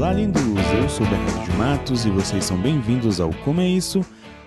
Olá, lindos! Eu sou Bernardo de Matos e vocês são bem-vindos ao Como é Isso,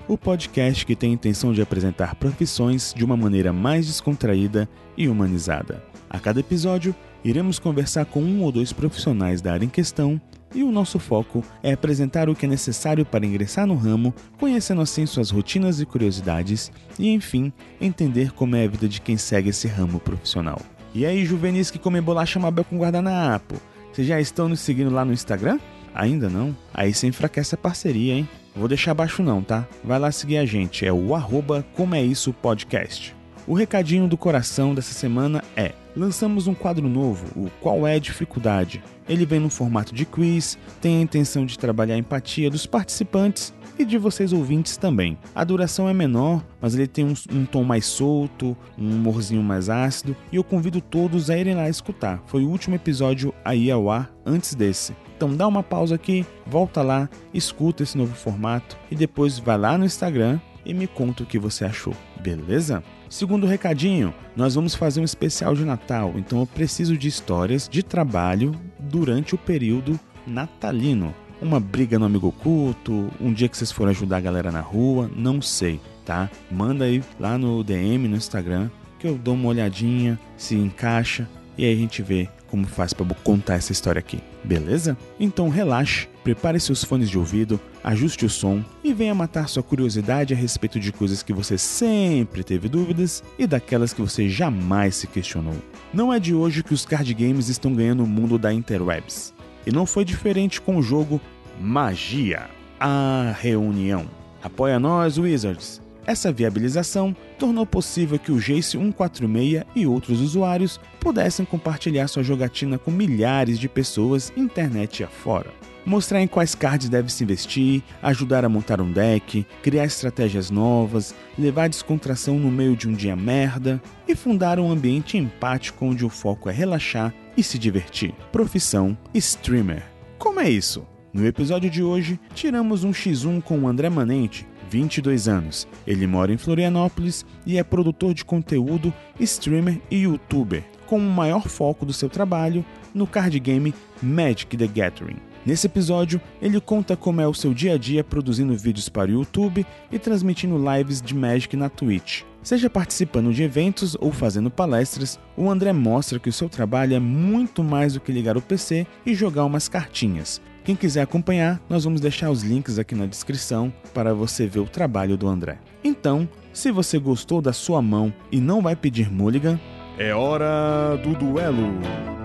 o podcast que tem a intenção de apresentar profissões de uma maneira mais descontraída e humanizada. A cada episódio, iremos conversar com um ou dois profissionais da área em questão e o nosso foco é apresentar o que é necessário para ingressar no ramo, conhecendo assim suas rotinas e curiosidades e, enfim, entender como é a vida de quem segue esse ramo profissional. E aí, juvenis que comem bolacha Mabel com guardanapo, vocês já estão nos seguindo lá no Instagram? Ainda não? Aí você enfraquece a parceria, hein? Vou deixar abaixo não, tá? Vai lá seguir a gente, é o arroba Como é Isso Podcast. O recadinho do coração dessa semana é: lançamos um quadro novo, o Qual é a Dificuldade? Ele vem no formato de quiz, tem a intenção de trabalhar a empatia dos participantes e de vocês ouvintes também. A duração é menor, mas ele tem um, um, tom mais solto, um humorzinho mais ácido, e eu convido todos a irem lá escutar. Foi o último episódio aí ao ar antes desse. Então dá uma pausa aqui, volta lá, escuta esse novo formato e depois vai lá no Instagram e me conta o que você achou, beleza? Segundo recadinho, nós vamos fazer um especial de Natal, então eu preciso de histórias de trabalho durante o período natalino. Uma briga no amigo oculto, um dia que vocês foram ajudar a galera na rua, não sei, tá? Manda aí lá no DM no Instagram que eu dou uma olhadinha, se encaixa e aí a gente vê como faz para contar essa história aqui, beleza? Então relaxe, prepare seus fones de ouvido, ajuste o som e venha matar sua curiosidade a respeito de coisas que você sempre teve dúvidas e daquelas que você jamais se questionou. Não é de hoje que os card games estão ganhando o mundo da interwebs. E não foi diferente com o jogo Magia, a reunião. Apoia nós, Wizards! Essa viabilização tornou possível que o Jace 146 e outros usuários pudessem compartilhar sua jogatina com milhares de pessoas internet afora. Mostrar em quais cards deve se investir, ajudar a montar um deck, criar estratégias novas, levar descontração no meio de um dia merda e fundar um ambiente empático onde o foco é relaxar e se divertir. Profissão streamer. Como é isso? No episódio de hoje, tiramos um X1 com o André Manente, 22 anos. Ele mora em Florianópolis e é produtor de conteúdo, streamer e youtuber, com o maior foco do seu trabalho no card game Magic the Gathering. Nesse episódio, ele conta como é o seu dia a dia produzindo vídeos para o YouTube e transmitindo lives de Magic na Twitch. Seja participando de eventos ou fazendo palestras, o André mostra que o seu trabalho é muito mais do que ligar o PC e jogar umas cartinhas. Quem quiser acompanhar, nós vamos deixar os links aqui na descrição para você ver o trabalho do André. Então, se você gostou da sua mão e não vai pedir mulligan, é hora do duelo!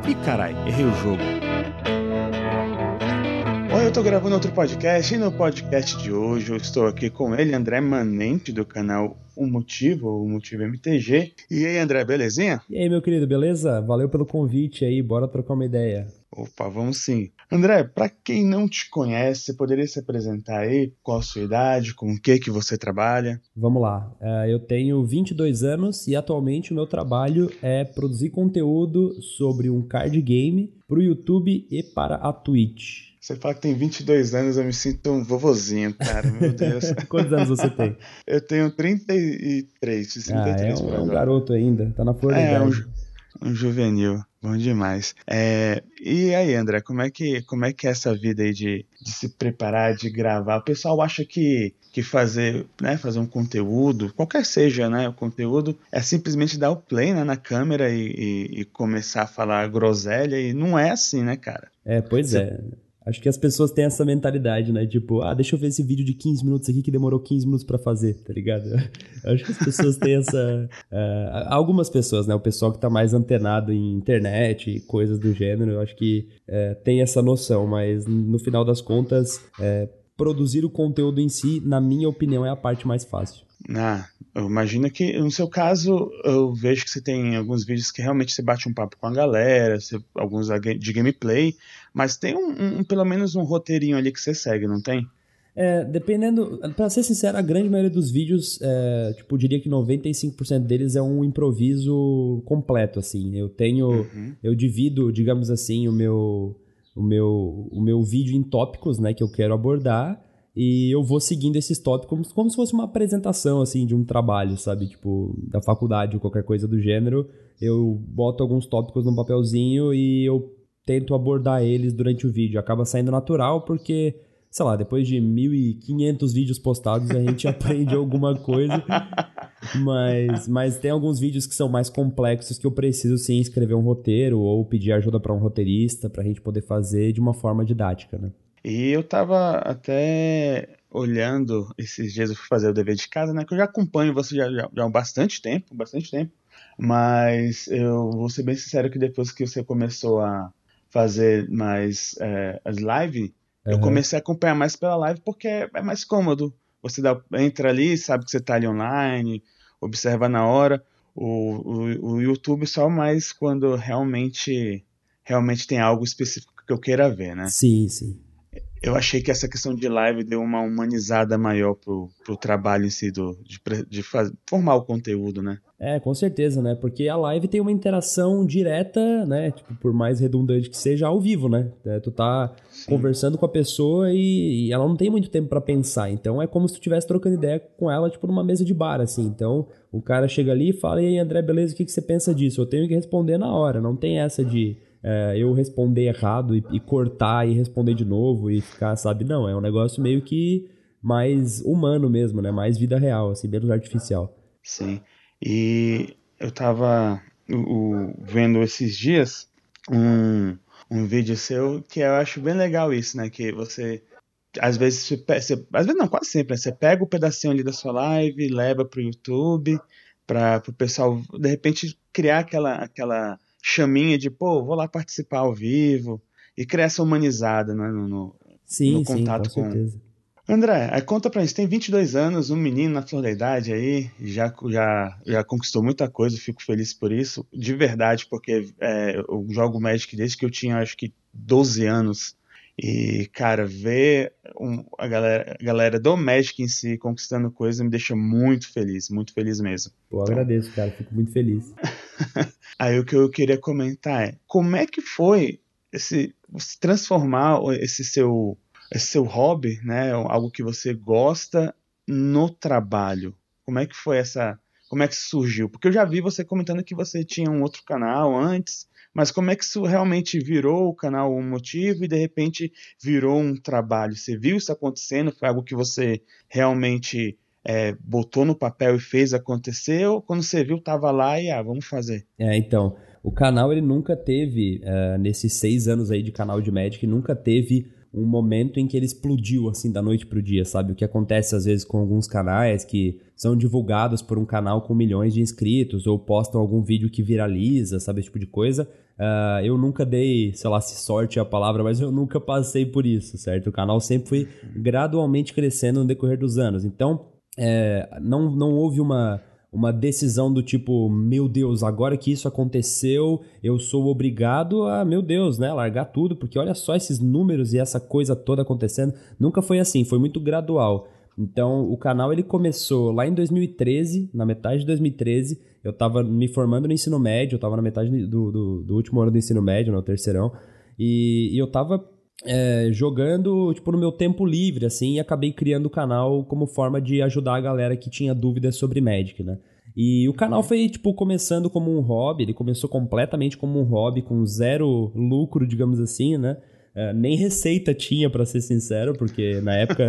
E carai, errei o jogo. Oi, eu tô gravando outro podcast e no podcast de hoje eu estou aqui com ele, André Manente, do canal O Motivo, o Motivo MTG. E aí, André, belezinha? E aí, meu querido, beleza? Valeu pelo convite aí, bora trocar uma ideia. Opa, vamos sim. André, para quem não te conhece, você poderia se apresentar aí? Qual a sua idade? Com o que que você trabalha? Vamos lá. Uh, eu tenho 22 anos e atualmente o meu trabalho é produzir conteúdo sobre um card game para o YouTube e para a Twitch. Você fala que tem 22 anos, eu me sinto um vovozinho, cara, meu Deus. Quantos anos você tem? Eu tenho 33, 33 ah, é um, é um garoto ainda, tá na flor da é, um, um juvenil. Bom demais. É, e aí, André, como é que como é que é essa vida aí de, de se preparar, de gravar? O pessoal acha que, que fazer, né, fazer um conteúdo, qualquer seja, né, o conteúdo, é simplesmente dar o play né, na câmera e, e, e começar a falar groselha e não é assim, né, cara? É, pois Você... é. Acho que as pessoas têm essa mentalidade, né? Tipo, ah, deixa eu ver esse vídeo de 15 minutos aqui que demorou 15 minutos para fazer, tá ligado? Acho que as pessoas têm essa. Uh, algumas pessoas, né? O pessoal que tá mais antenado em internet e coisas do gênero, eu acho que uh, tem essa noção, mas no final das contas, uh, produzir o conteúdo em si, na minha opinião, é a parte mais fácil. Ah, eu imagino que no seu caso eu vejo que você tem alguns vídeos que realmente você bate um papo com a galera, você, alguns de gameplay, mas tem um, um, pelo menos um roteirinho ali que você segue, não tem? É, dependendo, para ser sincero, a grande maioria dos vídeos, é, tipo, diria que 95% deles é um improviso completo, assim. Eu tenho, uhum. eu divido, digamos assim, o meu, o meu, o meu vídeo em tópicos, né, que eu quero abordar e eu vou seguindo esses tópicos como, como se fosse uma apresentação, assim, de um trabalho, sabe? Tipo, da faculdade ou qualquer coisa do gênero. Eu boto alguns tópicos num papelzinho e eu tento abordar eles durante o vídeo. Acaba saindo natural porque sei lá, depois de 1.500 vídeos postados, a gente aprende alguma coisa. Mas, mas tem alguns vídeos que são mais complexos que eu preciso sim escrever um roteiro ou pedir ajuda para um roteirista para a gente poder fazer de uma forma didática, né? E eu tava até olhando esses dias eu fui fazer o dever de casa, né? Que eu já acompanho você já, já, já há bastante tempo, bastante tempo. Mas eu vou ser bem sincero que depois que você começou a fazer mais é, as lives, uhum. eu comecei a acompanhar mais pela live porque é mais cômodo. Você dá, entra ali, sabe que você está ali online, observa na hora. O, o, o YouTube só mais quando realmente realmente tem algo específico que eu queira ver, né? Sim, sim eu achei que essa questão de live deu uma humanizada maior pro, pro trabalho em si, do, de, de faz, formar o conteúdo, né? É, com certeza, né? Porque a live tem uma interação direta, né? Tipo, por mais redundante que seja, ao vivo, né? É, tu tá Sim. conversando com a pessoa e, e, ela não tem muito tempo para pensar. Então é como se tu estivesse trocando ideia com ela, tipo, numa mesa de bar, assim. Então o cara chega ali e fala: E aí, André, beleza, o que, que você pensa disso? Eu tenho que responder na hora. Não tem essa de é, eu responder errado e, e, cortar e responder de novo e ficar, sabe? Não, é um negócio meio que mais humano mesmo, né? Mais vida real, assim, menos artificial. Sim. E eu tava o, vendo esses dias um, um vídeo seu que eu acho bem legal isso, né? Que você às vezes você, você, às vezes não, quase sempre, né? você pega o um pedacinho ali da sua live, leva pro YouTube para o pessoal de repente criar aquela aquela chaminha de, pô, vou lá participar ao vivo e essa humanizada né, no, no, sim, no contato sim, com, com... certeza. André, conta pra gente, tem 22 anos, um menino na flor da idade aí, já, já, já conquistou muita coisa, fico feliz por isso, de verdade, porque é, eu jogo Magic desde que eu tinha, acho que, 12 anos, e, cara, ver um, a, galera, a galera do Magic em si conquistando coisa me deixa muito feliz, muito feliz mesmo. Pô, então... agradeço, cara, fico muito feliz. Aí o que eu queria comentar é, como é que foi esse se transformar esse seu esse seu hobby, né, algo que você gosta no trabalho? Como é que foi essa como é que surgiu? Porque eu já vi você comentando que você tinha um outro canal antes, mas como é que isso realmente virou o canal um motivo e de repente virou um trabalho? Você viu isso acontecendo? Foi algo que você realmente é, botou no papel e fez acontecer? Ou quando você viu, tava lá e ah, vamos fazer? É, então, o canal ele nunca teve, uh, nesses seis anos aí de canal de Magic, nunca teve um momento em que ele explodiu assim da noite pro dia, sabe? O que acontece às vezes com alguns canais que são divulgados por um canal com milhões de inscritos ou postam algum vídeo que viraliza, sabe? Esse tipo de coisa. Uh, eu nunca dei, sei lá se sorte é a palavra, mas eu nunca passei por isso, certo? O canal sempre foi gradualmente crescendo no decorrer dos anos. Então, é, não, não houve uma uma decisão do tipo, meu Deus, agora que isso aconteceu, eu sou obrigado a, meu Deus, né, largar tudo, porque olha só esses números e essa coisa toda acontecendo. Nunca foi assim, foi muito gradual. Então, o canal ele começou lá em 2013, na metade de 2013. Eu estava me formando no ensino médio, eu estava na metade do, do, do, último ano do ensino médio, no terceirão. E, e eu estava é, jogando, tipo, no meu tempo livre, assim, e acabei criando o canal como forma de ajudar a galera que tinha dúvidas sobre Magic, né? E o canal foi, tipo, começando como um hobby, ele começou completamente como um hobby, com zero lucro, digamos assim, né? É, nem receita tinha, para ser sincero, porque na época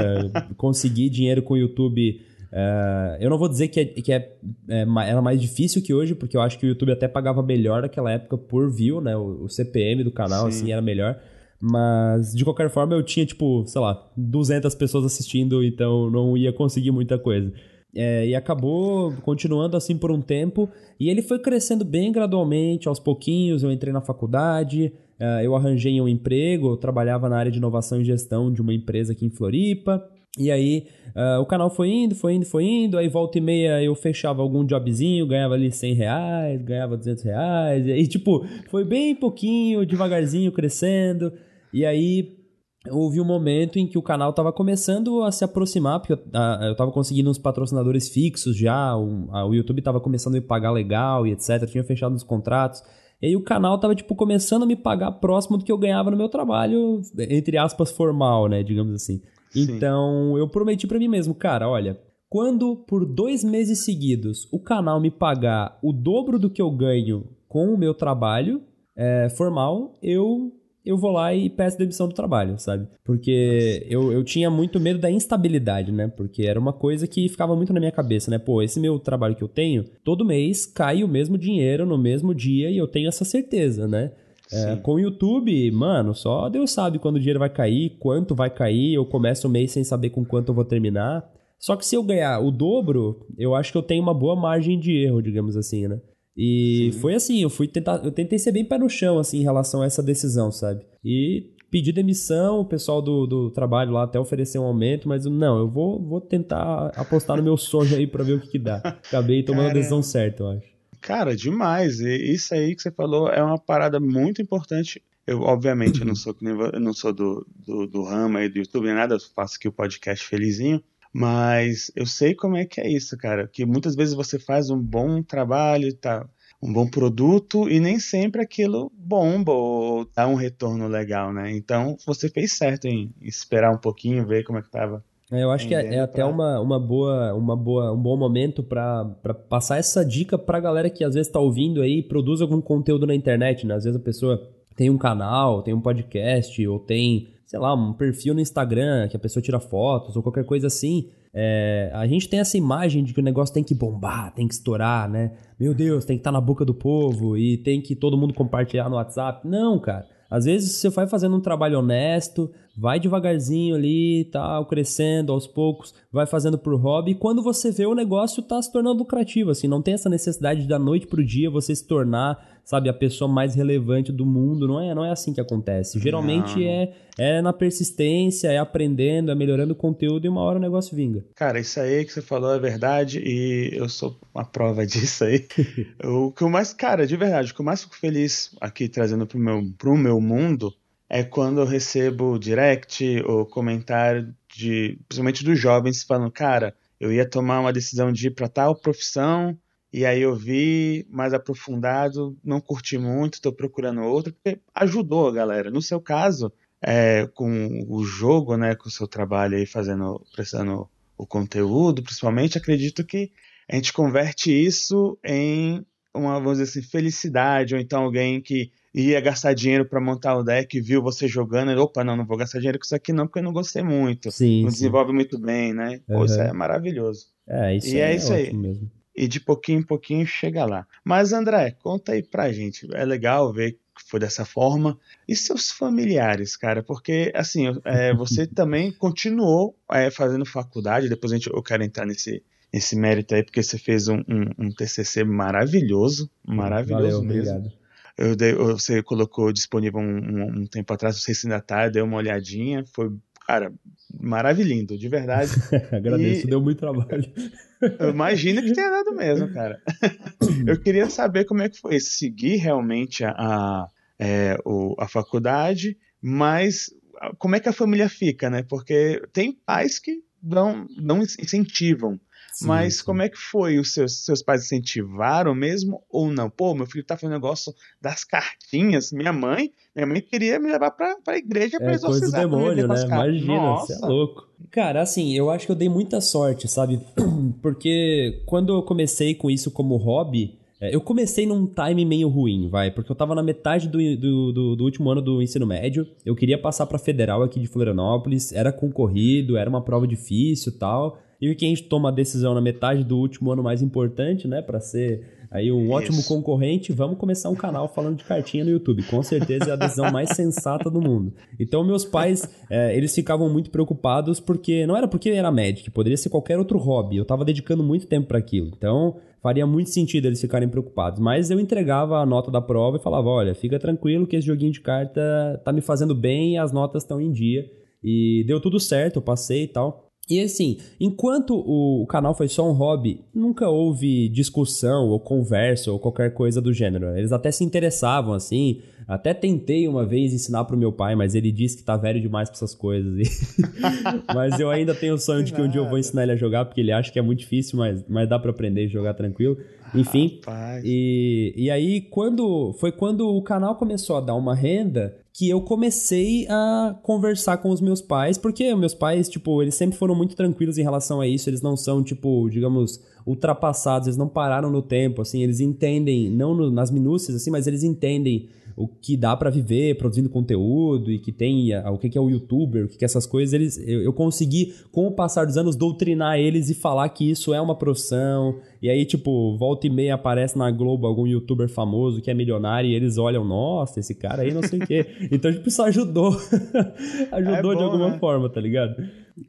conseguir dinheiro com o YouTube. É, eu não vou dizer que, é, que é, é, era mais difícil que hoje, porque eu acho que o YouTube até pagava melhor naquela época por view, né? O, o CPM do canal, Sim. assim, era melhor. Mas, de qualquer forma, eu tinha, tipo, sei lá, 200 pessoas assistindo, então não ia conseguir muita coisa. É, e acabou continuando assim por um tempo. E ele foi crescendo bem gradualmente, aos pouquinhos. Eu entrei na faculdade, uh, eu arranjei um emprego, eu trabalhava na área de inovação e gestão de uma empresa aqui em Floripa. E aí uh, o canal foi indo, foi indo, foi indo. Aí volta e meia eu fechava algum jobzinho, ganhava ali 100 reais, ganhava 200 reais. E aí, tipo, foi bem pouquinho, devagarzinho crescendo. E aí houve um momento em que o canal estava começando a se aproximar, porque eu, eu tava conseguindo uns patrocinadores fixos já, o, a, o YouTube estava começando a me pagar legal e etc, tinha fechado os contratos. E aí o canal tava, tipo, começando a me pagar próximo do que eu ganhava no meu trabalho, entre aspas, formal, né, digamos assim. Sim. Então, eu prometi para mim mesmo, cara, olha, quando por dois meses seguidos o canal me pagar o dobro do que eu ganho com o meu trabalho é, formal, eu eu vou lá e peço demissão do trabalho, sabe? Porque eu, eu tinha muito medo da instabilidade, né? Porque era uma coisa que ficava muito na minha cabeça, né? Pô, esse meu trabalho que eu tenho, todo mês cai o mesmo dinheiro no mesmo dia e eu tenho essa certeza, né? É, com o YouTube, mano, só Deus sabe quando o dinheiro vai cair, quanto vai cair. Eu começo o mês sem saber com quanto eu vou terminar. Só que se eu ganhar o dobro, eu acho que eu tenho uma boa margem de erro, digamos assim, né? E Sim. foi assim, eu fui tentar, eu tentei ser bem pé no chão, assim, em relação a essa decisão, sabe? E pedi demissão, o pessoal do, do trabalho lá até ofereceu um aumento, mas não, eu vou, vou tentar apostar no meu sonho aí pra ver o que, que dá. Acabei tomando Cara, a decisão certa, eu acho. Cara, demais. E isso aí que você falou é uma parada muito importante. Eu, obviamente, eu não sou, eu não sou do, do, do ramo aí do YouTube, nada, eu faço aqui o podcast felizinho. Mas eu sei como é que é isso, cara. Que muitas vezes você faz um bom trabalho, tá, um bom produto e nem sempre aquilo bomba ou dá um retorno legal, né? Então você fez certo em esperar um pouquinho, ver como é que tava. É, eu acho que é, é até uma, uma boa, uma boa, um bom momento para passar essa dica pra galera que às vezes tá ouvindo aí e produz algum conteúdo na internet, né? Às vezes a pessoa tem um canal, tem um podcast ou tem sei lá, um perfil no Instagram que a pessoa tira fotos ou qualquer coisa assim, é, a gente tem essa imagem de que o negócio tem que bombar, tem que estourar, né? Meu Deus, tem que estar tá na boca do povo e tem que todo mundo compartilhar no WhatsApp. Não, cara. Às vezes você vai fazendo um trabalho honesto, vai devagarzinho ali, tal, crescendo aos poucos, vai fazendo por hobby, e quando você vê o negócio tá se tornando lucrativo, assim, não tem essa necessidade de da noite pro dia você se tornar sabe, a pessoa mais relevante do mundo. Não é, não é assim que acontece. Geralmente é, é na persistência, é aprendendo, é melhorando o conteúdo e uma hora o negócio vinga. Cara, isso aí que você falou é verdade e eu sou uma prova disso aí. o que eu mais, cara, de verdade, o que eu mais fico feliz aqui trazendo pro meu, pro meu mundo é quando eu recebo direct ou comentário de, principalmente dos jovens falando, cara, eu ia tomar uma decisão de ir para tal profissão, e aí eu vi mais aprofundado, não curti muito, estou procurando outro, porque ajudou a galera. No seu caso, é, com o jogo, né, com o seu trabalho aí fazendo, prestando o conteúdo, principalmente, acredito que a gente converte isso em uma, vamos dizer assim, felicidade, ou então alguém que ia gastar dinheiro para montar o deck, viu você jogando, e, opa, não, não vou gastar dinheiro com isso aqui não, porque eu não gostei muito. Sim, não sim. desenvolve muito bem, né? Pô, uhum. isso é maravilhoso. É, isso e é, é isso aí. Mesmo e de pouquinho em pouquinho chega lá. Mas André, conta aí pra gente. É legal ver que foi dessa forma. E seus familiares, cara? Porque, assim, é, você também continuou é, fazendo faculdade, depois a gente, eu quero entrar nesse, nesse mérito aí, porque você fez um, um, um TCC maravilhoso, maravilhoso Valeu, mesmo. Obrigado. Eu dei, você colocou disponível um, um, tempo atrás, não sei se ainda tá, deu uma olhadinha, foi, cara, maravilhoso, de verdade. Agradeço, e... deu muito trabalho. Imagina que tenha dado mesmo, cara. Eu queria saber como é que foi seguir realmente a, a, é, o, a faculdade, mas como é que a família fica, né? Porque tem pais que não, não incentivam Sim, Mas sim. como é que foi? Os seus, seus pais incentivaram mesmo ou não? Pô, meu filho tá fazendo negócio das cartinhas. Minha mãe, minha mãe queria me levar pra, pra igreja pra é, exorcizar. Coisa do demônio, né? Imagina, você é louco. Cara, assim, eu acho que eu dei muita sorte, sabe? Porque quando eu comecei com isso como hobby, é, eu comecei num time meio ruim, vai, porque eu tava na metade do, do, do, do último ano do ensino médio, eu queria passar pra federal aqui de Florianópolis, era concorrido, era uma prova difícil tal, e que a gente toma a decisão na metade do último ano mais importante, né, para ser aí um Isso. ótimo concorrente, vamos começar um canal falando de cartinha no YouTube. Com certeza é a decisão mais sensata do mundo. Então, meus pais, é, eles ficavam muito preocupados porque não era porque era Magic, poderia ser qualquer outro hobby. Eu estava dedicando muito tempo para aquilo. Então, faria muito sentido eles ficarem preocupados. Mas eu entregava a nota da prova e falava: olha, fica tranquilo que esse joguinho de carta tá me fazendo bem e as notas estão em dia. E deu tudo certo, eu passei e tal. E assim, enquanto o canal foi só um hobby, nunca houve discussão ou conversa ou qualquer coisa do gênero. Eles até se interessavam, assim. Até tentei uma vez ensinar pro meu pai, mas ele disse que tá velho demais pra essas coisas. mas eu ainda tenho o sonho de que um dia eu vou ensinar ele a jogar, porque ele acha que é muito difícil, mas, mas dá para aprender e jogar tranquilo. Enfim. E, e aí, quando. Foi quando o canal começou a dar uma renda que eu comecei a conversar com os meus pais, porque meus pais, tipo, eles sempre foram muito tranquilos em relação a isso, eles não são, tipo, digamos, ultrapassados, eles não pararam no tempo, assim, eles entendem, não no, nas minúcias, assim, mas eles entendem o que dá para viver produzindo conteúdo e que tem o que é o youtuber, o que é essas coisas, eles, eu, eu consegui, com o passar dos anos, doutrinar eles e falar que isso é uma profissão. E aí, tipo, volta e meia aparece na Globo algum youtuber famoso que é milionário e eles olham, nossa, esse cara aí não sei o quê. Então, tipo, isso ajudou. ajudou é bom, de alguma né? forma, tá ligado?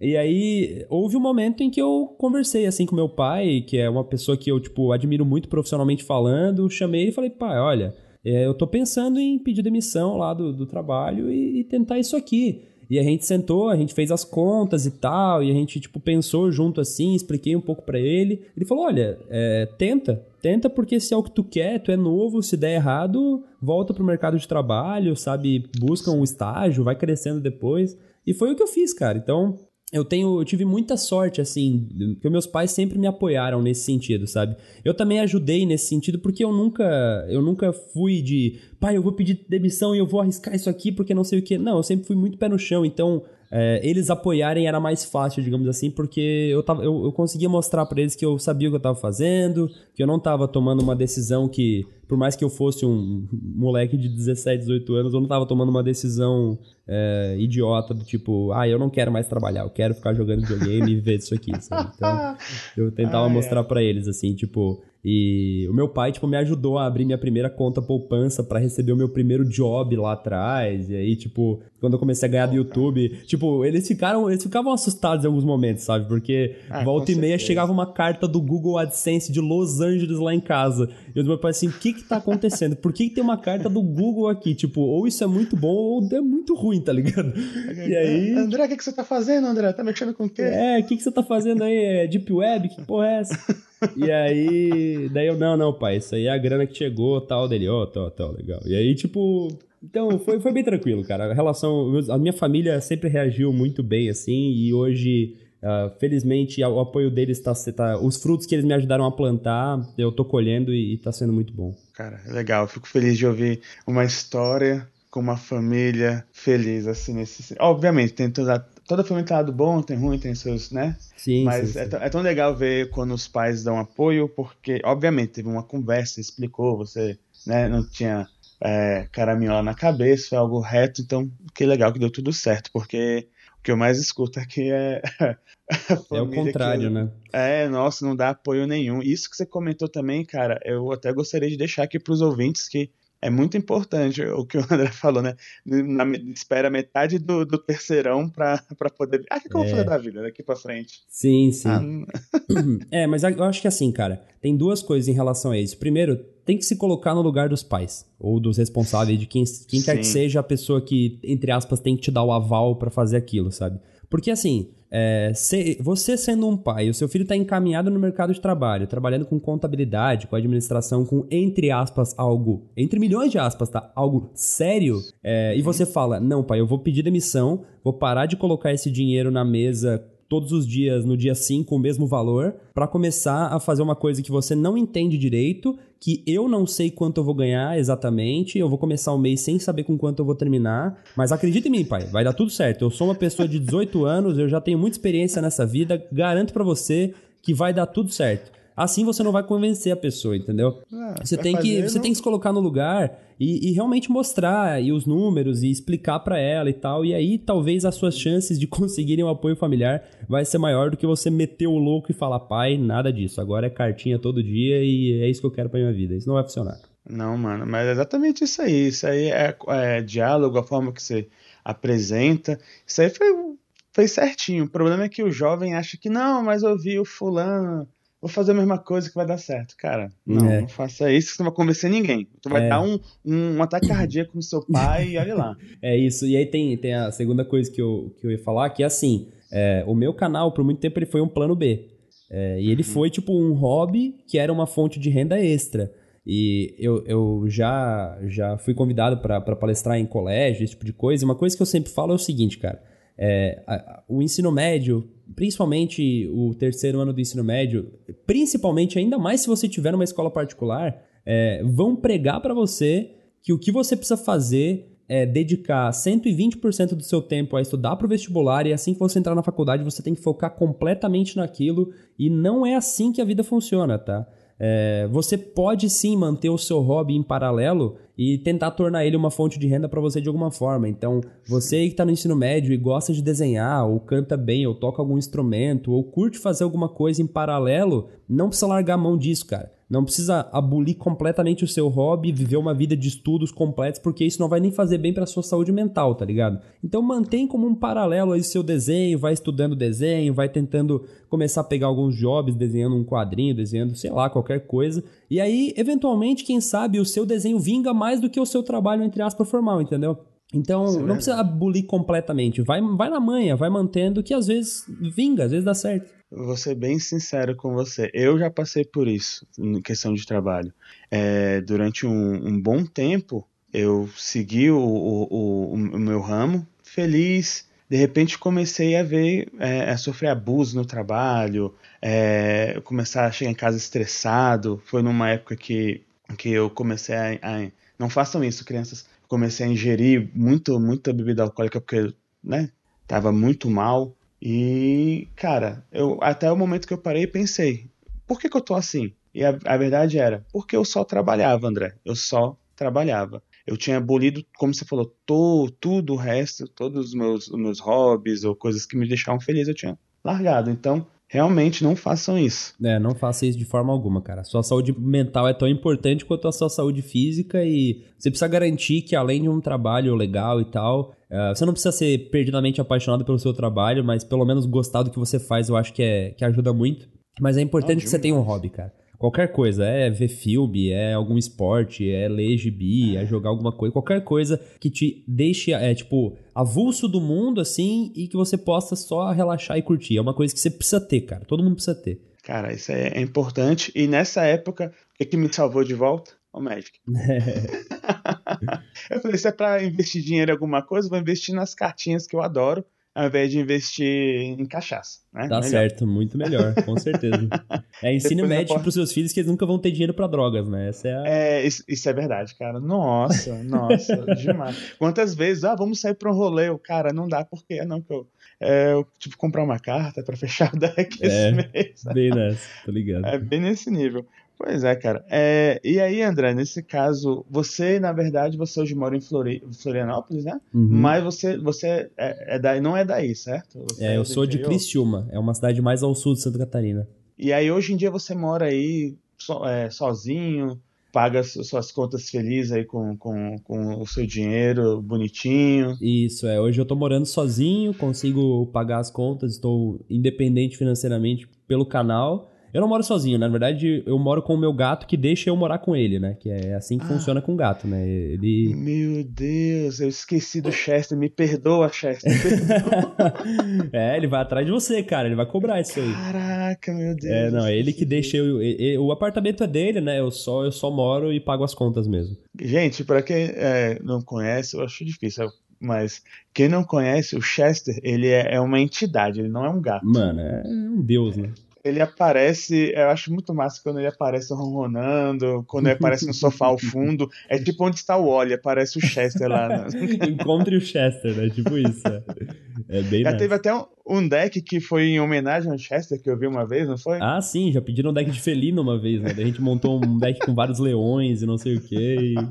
E aí, houve um momento em que eu conversei, assim, com meu pai, que é uma pessoa que eu, tipo, admiro muito profissionalmente falando. Chamei ele e falei, pai, olha, é, eu tô pensando em pedir demissão lá do, do trabalho e, e, tentar isso aqui. E a gente sentou, a gente fez as contas e tal, e a gente, tipo, pensou junto assim, expliquei um pouco para ele. Ele falou, olha, é, tenta, tenta porque se é o que tu quer, tu é novo, se der errado, volta pro mercado de trabalho, sabe, busca um estágio, vai crescendo depois. E foi o que eu fiz, cara. Então, eu tenho, eu tive muita sorte, assim, porque meus pais sempre me apoiaram nesse sentido, sabe? Eu também ajudei nesse sentido porque eu nunca, eu nunca fui de, pai, eu vou pedir demissão e eu vou arriscar isso aqui porque não sei o que. Não, eu sempre fui muito pé no chão, então é, eles apoiarem era mais fácil, digamos assim, porque eu, tava, eu, eu conseguia mostrar para eles que eu sabia o que eu estava fazendo, que eu não estava tomando uma decisão que, por mais que eu fosse um moleque de 17, 18 anos, eu não estava tomando uma decisão é, idiota do tipo, ah, eu não quero mais trabalhar, eu quero ficar jogando videogame e viver disso aqui, sabe? Então, eu tentava mostrar para eles, assim, tipo, e o meu pai, tipo, me ajudou a abrir minha primeira conta poupança para receber o meu primeiro job lá atrás. E aí, tipo, quando eu comecei a ganhar do YouTube, tipo, eles ficaram, eles ficavam assustados em alguns momentos, sabe? Porque ah, volta e meia certeza. chegava uma carta do Google AdSense de Los Angeles lá em casa. E o meu pai assim, o que que tá acontecendo? Por que, que tem uma carta do Google aqui? Tipo, ou isso é muito bom ou é muito ruim, tá ligado? E aí... André, o que, que você tá fazendo, André? Tá mexendo com o quê? É, o que, que você tá fazendo aí? É Deep Web? Que porra é essa? E aí, daí eu, não, não, pai, isso aí é a grana que chegou, tal, dele, ó, oh, tal, tal, legal. E aí, tipo, então foi, foi bem tranquilo, cara. A relação, a minha família sempre reagiu muito bem, assim, e hoje, uh, felizmente, o apoio deles está, tá, os frutos que eles me ajudaram a plantar, eu tô colhendo e, e tá sendo muito bom. Cara, legal, fico feliz de ouvir uma história com uma família feliz, assim, nesse. Obviamente, tem toda, toda família tem lado bom, tem ruim, tem seus, né? Sim. Mas sim, é, sim. é, tão legal ver quando os pais dão apoio, porque, obviamente, teve uma conversa, explicou, você né, não tinha é, caraminhola na cabeça, foi algo reto, então que legal que deu tudo certo, porque o que eu mais escuto aqui é. é o contrário, que, né? É, nossa, não dá apoio nenhum. Isso que você comentou também, cara, eu até gostaria de deixar aqui para os ouvintes que é muito importante o que o André falou, né? Na, espera metade do, do terceirão para poder. Ah, o que, que eu vou fazer é. da vida daqui para frente? Sim, sim. Ah, é, mas eu acho que assim, cara, tem duas coisas em relação a isso. Primeiro, tem que se colocar no lugar dos pais ou dos responsáveis, de quem, quem quer que seja a pessoa que, entre aspas, tem que te dar o aval para fazer aquilo, sabe? Porque assim, é, se, você sendo um pai, o seu filho está encaminhado no mercado de trabalho, trabalhando com contabilidade, com administração, com, entre aspas, algo, entre milhões de aspas, tá? Algo sério, é, e você fala: não, pai, eu vou pedir demissão, vou parar de colocar esse dinheiro na mesa todos os dias, no dia 5, o mesmo valor, para começar a fazer uma coisa que você não entende direito, que eu não sei quanto eu vou ganhar exatamente, eu vou começar o mês sem saber com quanto eu vou terminar, mas acredita em mim, pai, vai dar tudo certo. Eu sou uma pessoa de 18 anos, eu já tenho muita experiência nessa vida, garanto para você que vai dar tudo certo. Assim você não vai convencer a pessoa, entendeu? Ah, você, tem que, você tem que se colocar no lugar e, e realmente mostrar e os números e explicar para ela e tal. E aí talvez as suas chances de conseguirem um apoio familiar vai ser maior do que você meter o louco e falar, pai, nada disso. Agora é cartinha todo dia e é isso que eu quero pra minha vida. Isso não vai funcionar. Não, mano, mas é exatamente isso aí. Isso aí é, é diálogo, a forma que você apresenta. Isso aí foi, foi certinho. O problema é que o jovem acha que não, mas eu vi o fulano vou fazer a mesma coisa que vai dar certo. Cara, não, é. não faça isso, que você não vai convencer ninguém. Tu vai é. dar um, um, um, ataque cardíaco no seu pai e olha lá. É isso. E aí tem, tem a segunda coisa que eu, que eu ia falar, que é assim, é, o meu canal, por muito tempo, ele foi um plano B. É, e ele uhum. foi tipo um hobby que era uma fonte de renda extra. E eu, eu já, já fui convidado para palestrar em colégio, esse tipo de coisa. E uma coisa que eu sempre falo é o seguinte, cara. É, a, o ensino médio, principalmente o terceiro ano do ensino médio, principalmente ainda mais se você tiver numa escola particular, é, vão pregar para você que o que você precisa fazer é dedicar 120% do seu tempo a estudar para o vestibular e assim que você entrar na faculdade você tem que focar completamente naquilo e não é assim que a vida funciona, tá? É, você pode sim manter o seu hobby em paralelo e tentar tornar ele uma fonte de renda para você de alguma forma. Então, você que está no ensino médio e gosta de desenhar, ou canta bem, ou toca algum instrumento, ou curte fazer alguma coisa em paralelo, não precisa largar a mão disso, cara. Não precisa abolir completamente o seu hobby, viver uma vida de estudos completos, porque isso não vai nem fazer bem para sua saúde mental, tá ligado? Então mantém como um paralelo aí seu desenho, vai estudando desenho, vai tentando começar a pegar alguns jobs, desenhando um quadrinho, desenhando, sei lá, qualquer coisa. E aí, eventualmente, quem sabe o seu desenho vinga mais do que o seu trabalho, entre aspas, formal, entendeu? Então, é não precisa abolir completamente. Vai, vai na manha, vai mantendo, que às vezes vinga, às vezes dá certo. Vou ser bem sincero com você. Eu já passei por isso, em questão de trabalho. É, durante um, um, bom tempo, eu segui o, o, o, o, meu ramo, feliz. De repente comecei a ver, é, a sofrer abuso no trabalho, é, começar a chegar em casa estressado. Foi numa época que, que eu comecei a, a não façam isso, crianças. Comecei a ingerir muito, muita bebida alcoólica porque, né, tava muito mal. E, cara, eu até o momento que eu parei pensei, por que, que eu tô assim? E a, a, verdade era, porque eu só trabalhava, André. Eu só trabalhava. Eu tinha abolido, como você falou, to, tudo o resto, todos os meus, os meus hobbies ou coisas que me deixavam feliz, eu tinha largado. Então, realmente não façam isso. É, não faça isso de forma alguma, cara. Sua saúde mental é tão importante quanto a sua saúde física e você precisa garantir que além de um trabalho legal e tal, uh, você não precisa ser perdidamente apaixonado pelo seu trabalho, mas pelo menos gostar do que você faz, eu acho que, é, que ajuda muito. Mas é importante ah, que você tenha um hobby, cara. Qualquer coisa, é ver filme, é algum esporte, é ler gibi, é jogar alguma coisa, qualquer coisa que te deixe, é tipo, avulso do mundo, assim, e que você possa só relaxar e curtir. É uma coisa que você precisa ter, cara. Todo mundo precisa ter. Cara, isso é importante. E nessa época, o que, que me salvou de volta? O Magic. eu falei, se é pra investir dinheiro em alguma coisa, vou investir nas cartinhas que eu adoro ao invés de investir em cachaça. Né? Tá melhor. certo, muito melhor, com certeza. É ensino médico posso... para os seus filhos que eles nunca vão ter dinheiro para drogas, né? Essa é, a... é isso, isso, é verdade, cara. Nossa, nossa, demais. Quantas vezes, ah, vamos sair para um rolê, o cara, não dá, porque não que eu, é, eu tipo comprar uma carta para fechar o deck é, esse mês. Bem nessa, tô ligado. É bem nesse nível. Pois é, cara. É, e aí, André, nesse caso, você, na verdade, você hoje mora em Flori Florianópolis, né? Uhum. Mas você, você é, é daí, não é daí, certo? Você é, eu sou de Criciúma, é uma cidade mais ao sul de Santa Catarina. E aí, hoje em dia, você mora aí so, é, sozinho, paga suas contas felizes aí com, com, com o seu dinheiro bonitinho. Isso, é. Hoje eu tô morando sozinho, consigo pagar as contas, estou independente financeiramente pelo canal eu não moro sozinho, né? na verdade, eu moro com o meu gato que deixa eu morar com ele, né? Que é assim que ah. funciona com o gato, né? Ele. Meu Deus, eu esqueci do Chester. Me perdoa, Chester. é, ele vai atrás de você, cara. Ele vai cobrar isso aí. Caraca, meu Deus. É, não, é ele que deixa eu. o apartamento é dele, né? Eu só, eu só moro e pago as contas mesmo. Gente, para quem é, não conhece, eu acho difícil mas quem não conhece, o Chester, ele é, é, uma entidade, ele não é um gato. Mano, é um deus, né? Ele aparece, eu acho muito massa quando ele aparece ronronando, quando ele aparece no sofá ao fundo. É tipo onde está o Wally, aparece o Chester lá. Né? Encontre o Chester, né? Tipo isso. É, é bem Já nice. teve até um, um, deck que foi em homenagem ao Chester, que eu vi uma vez, não foi? Ah, sim, já pediram um deck de felino uma vez, né? Daí a gente montou um deck com vários leões e não sei o quê. E...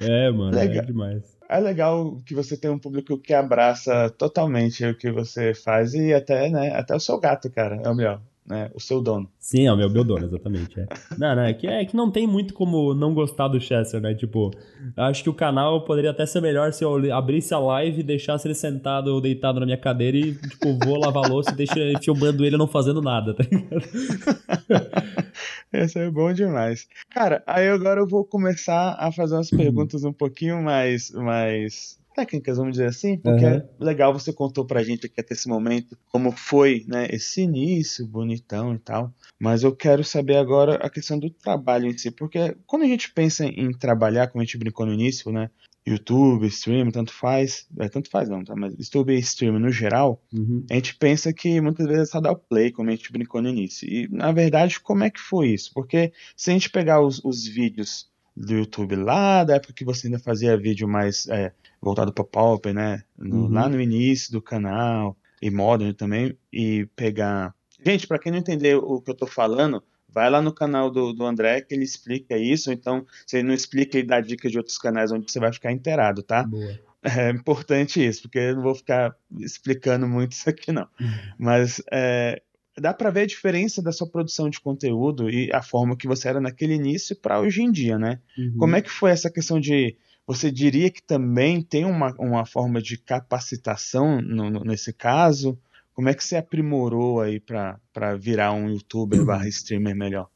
É, mano, é Legal. é demais é legal que você tem um público que abraça totalmente o que você faz e até, né, até o seu gato, cara, é o melhor. Né, o seu dono. Sim, é o meu, meu dono, exatamente. É. Não, não, é que, é que não tem muito como não gostar do Chester, né? Tipo, acho que o canal poderia até ser melhor se eu abrisse a live e deixasse ele sentado ou deitado na minha cadeira e, tipo, vou lavar a louça e deixo filmando ele não fazendo nada, tá ligado? Esse é bom demais. Cara, aí agora eu vou começar a fazer umas perguntas um pouquinho mais, mais técnicas, vamos dizer assim, porque uhum. é legal você contou pra gente aqui até esse momento como foi, né, esse início bonitão e tal. Mas eu quero saber agora a questão do trabalho em si, porque quando a gente pensa em trabalhar, como a gente brincou no início, né, YouTube, stream, tanto faz, é, tanto faz não, tá? Mas YouTube e stream no geral, uhum. a gente pensa que muitas vezes é só dar o play, como a gente brincou no início. E na verdade, como é que foi isso? Porque se a gente pegar os, os vídeos do YouTube lá, da época que você ainda fazia vídeo mais é, voltado para pop, né? No, uhum. Lá no início do canal, e modern também, e pegar. Gente, para quem não entender o que eu tô falando, Vai lá no canal do, do André que ele explica isso, então se ele não explica, ele dá dicas de outros canais onde você vai ficar inteirado, tá? Boa. É importante isso, porque eu não vou ficar explicando muito isso aqui, não. Mas é, dá para ver a diferença da sua produção de conteúdo e a forma que você era naquele início para hoje em dia, né? Uhum. Como é que foi essa questão de. Você diria que também tem uma, uma forma de capacitação no, no, nesse caso? Como é que você aprimorou aí para virar um youtuber barra streamer melhor?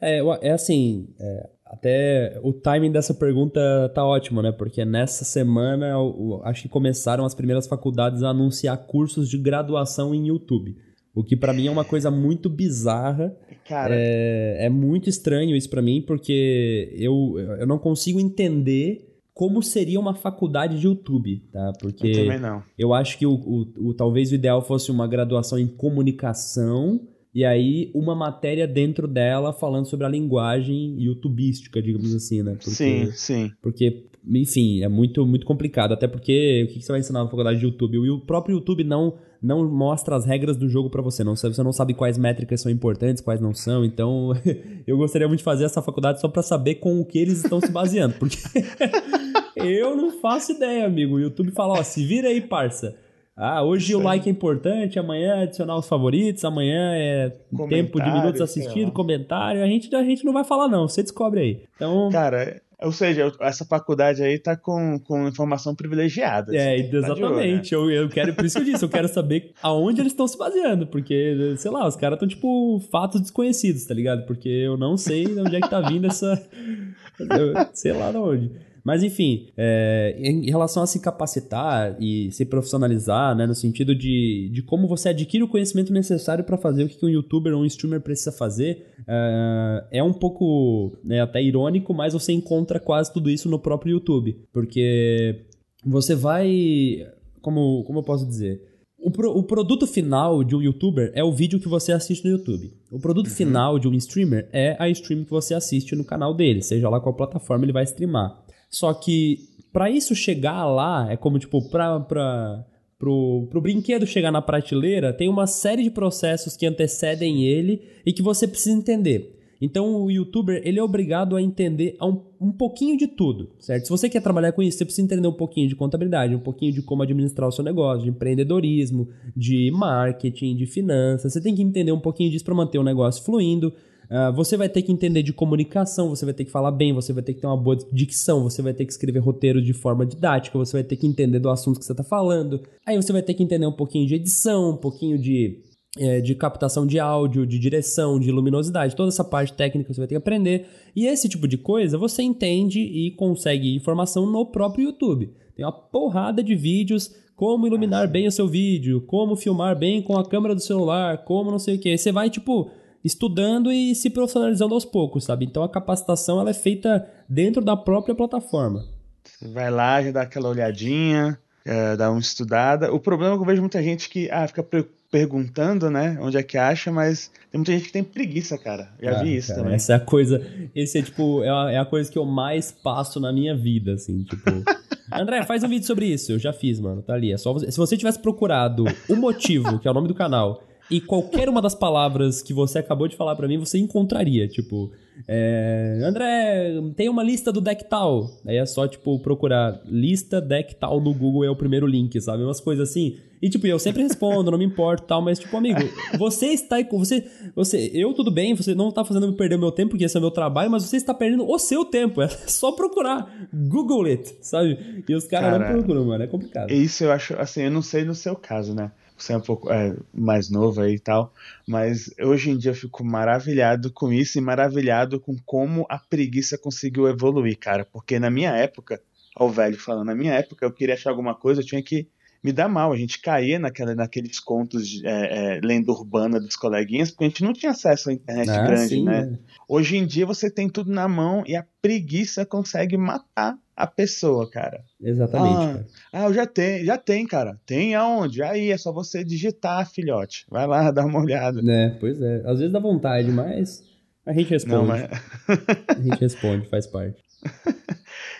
É, é assim, é, até o timing dessa pergunta tá ótimo, né? Porque nessa semana eu, acho que começaram as primeiras faculdades a anunciar cursos de graduação em YouTube. O que para mim é uma coisa muito bizarra. Cara. É, é muito estranho isso para mim, porque eu, eu não consigo entender como seria uma faculdade de YouTube, tá? Porque eu também não. eu acho que o, o, o, talvez o ideal fosse uma graduação em comunicação e aí uma matéria dentro dela falando sobre a linguagem youtubística, digamos assim, né? Porque, sim, sim. Porque, enfim, é muito, muito complicado. Até porque o que você vai ensinar na faculdade de YouTube? O próprio YouTube não, não mostra as regras do jogo para você. Não, você não sabe quais métricas são importantes, quais não são. Então, eu gostaria muito de fazer essa faculdade só para saber com o que eles estão se baseando. Porque eu não faço ideia, amigo. O YouTube fala, ó, se vira aí, parça. Ah, hoje o like é importante, amanhã é adicionar os favoritos, amanhã é tempo de minutos assistidos, comentário. A gente, a gente não vai falar, não. Você descobre aí. Então. Cara, ou seja, essa faculdade aí tá com, com informação privilegiada. É, exatamente. Tá olho, né? eu, eu quero, por isso que eu disse, eu quero saber aonde eles estão se baseando. Porque, sei lá, os caras estão, tipo, fatos desconhecidos, tá ligado? Porque eu não sei de onde é que tá vindo essa. sei lá de onde. Mas enfim, é, em relação a se capacitar e se profissionalizar, né, no sentido de, de como você adquire o conhecimento necessário para fazer o que um youtuber ou um streamer precisa fazer, é, é um pouco né, até irônico, mas você encontra quase tudo isso no próprio YouTube. Porque você vai. Como, como eu posso dizer? O, pro, o, produto final de um youtuber é o vídeo que você assiste no YouTube. O produto uhum. final de um streamer é a stream que você assiste no canal dele, seja lá qual plataforma ele vai streamar. Só que para isso chegar lá, é como tipo, pra, pra, pro, pro brinquedo chegar na prateleira, tem uma série de processos que antecedem ele e que você precisa entender. Então o youtuber ele é obrigado a entender um, um pouquinho de tudo, certo? Se você quer trabalhar com isso, você precisa entender um pouquinho de contabilidade, um pouquinho de como administrar o seu negócio, de empreendedorismo, de marketing, de finanças. Você tem que entender um pouquinho disso para manter o negócio fluindo. Uh, você vai ter que entender de comunicação, você vai ter que falar bem, você vai ter que ter uma boa dicção, você vai ter que escrever roteiro de forma didática, você vai ter que entender do assunto que você está falando. Aí você vai ter que entender um pouquinho de edição, um pouquinho de, é, de captação de áudio, de direção, de luminosidade, toda essa parte técnica você vai ter que aprender. E esse tipo de coisa você entende e consegue informação no próprio YouTube. Tem uma porrada de vídeos como iluminar bem o seu vídeo, como filmar bem com a câmera do celular, como não sei o que. Você vai, tipo, estudando e se profissionalizando aos poucos, sabe? Então a capacitação ela é feita dentro da própria plataforma. Você vai lá, já dá aquela olhadinha, é, dá uma estudada. O problema é que eu vejo muita gente que ah, fica perguntando, né, onde é que acha, mas tem muita gente que tem preguiça, cara. Já ah, vi isso cara, também. Essa é a coisa, esse é tipo, é a, é a coisa que eu mais passo na minha vida, assim, tipo... André, faz um vídeo sobre isso. Eu já fiz, mano. Tá ali. É só você... Se você tivesse procurado o motivo, que é o nome do canal, e qualquer uma das palavras que você acabou de falar para mim, você encontraria. Tipo, é, André, tem uma lista do deck tal. Aí é só, tipo, procurar lista deck tal no Google é o primeiro link, sabe? Umas coisas assim. E, tipo, eu sempre respondo, não me importo tal, mas, tipo, amigo, você está. Você, você, eu, tudo bem, você não está fazendo me perder o meu tempo, porque esse é o meu trabalho, mas você está perdendo o seu tempo. É só procurar. Google it, sabe? E os caras não procuram, mano. É complicado. Isso eu acho, assim, eu não sei no seu caso, né? Você é um pouco é, mais novo aí e tal, mas hoje em dia eu fico maravilhado com isso e maravilhado com como a preguiça conseguiu evoluir, cara. Porque na minha época, ao velho falando, na minha época eu queria achar alguma coisa, eu tinha que me dar mal. A gente caía naquela, naqueles contos de é, é, lenda urbana dos coleguinhas, porque a gente não tinha acesso à internet ah, grande, sim, né? É. Hoje em dia você tem tudo na mão e a preguiça consegue matar a pessoa, cara. Exatamente. Ah, cara. ah, eu já tenho, já tem, cara. Tem aonde? Aí é só você digitar, filhote. Vai lá, dá uma olhada. É, pois é. Às vezes dá vontade, mas a gente responde. Não, mas... a gente responde, faz parte.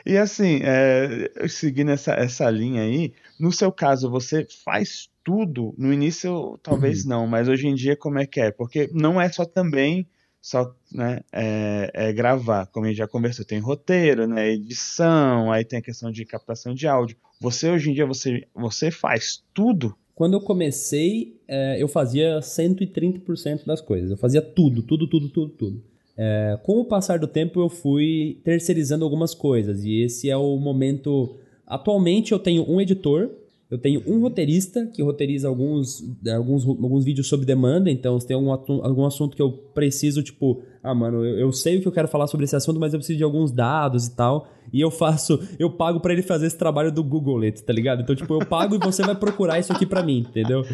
e assim, é, seguindo essa, essa linha aí, no seu caso, você faz tudo? No início, talvez uhum. não, mas hoje em dia, como é que é? Porque não é só também só né, é, é gravar, como a gente já conversou, tem roteiro, né, edição, aí tem a questão de captação de áudio. Você hoje em dia você, você faz tudo? Quando eu comecei, é, eu fazia 130% das coisas. Eu fazia tudo, tudo, tudo, tudo, tudo. É, com o passar do tempo, eu fui terceirizando algumas coisas. E esse é o momento. Atualmente, eu tenho um editor eu tenho um roteirista que roteiriza alguns, alguns, alguns vídeos sob demanda, então se tem algum, algum assunto que eu preciso, tipo, ah, mano, eu, eu, sei o que eu quero falar sobre esse assunto, mas eu preciso de alguns dados e tal. E eu faço, eu pago para ele fazer esse trabalho do Google It, tá ligado? Então, tipo, eu pago e você vai procurar isso aqui para mim, entendeu?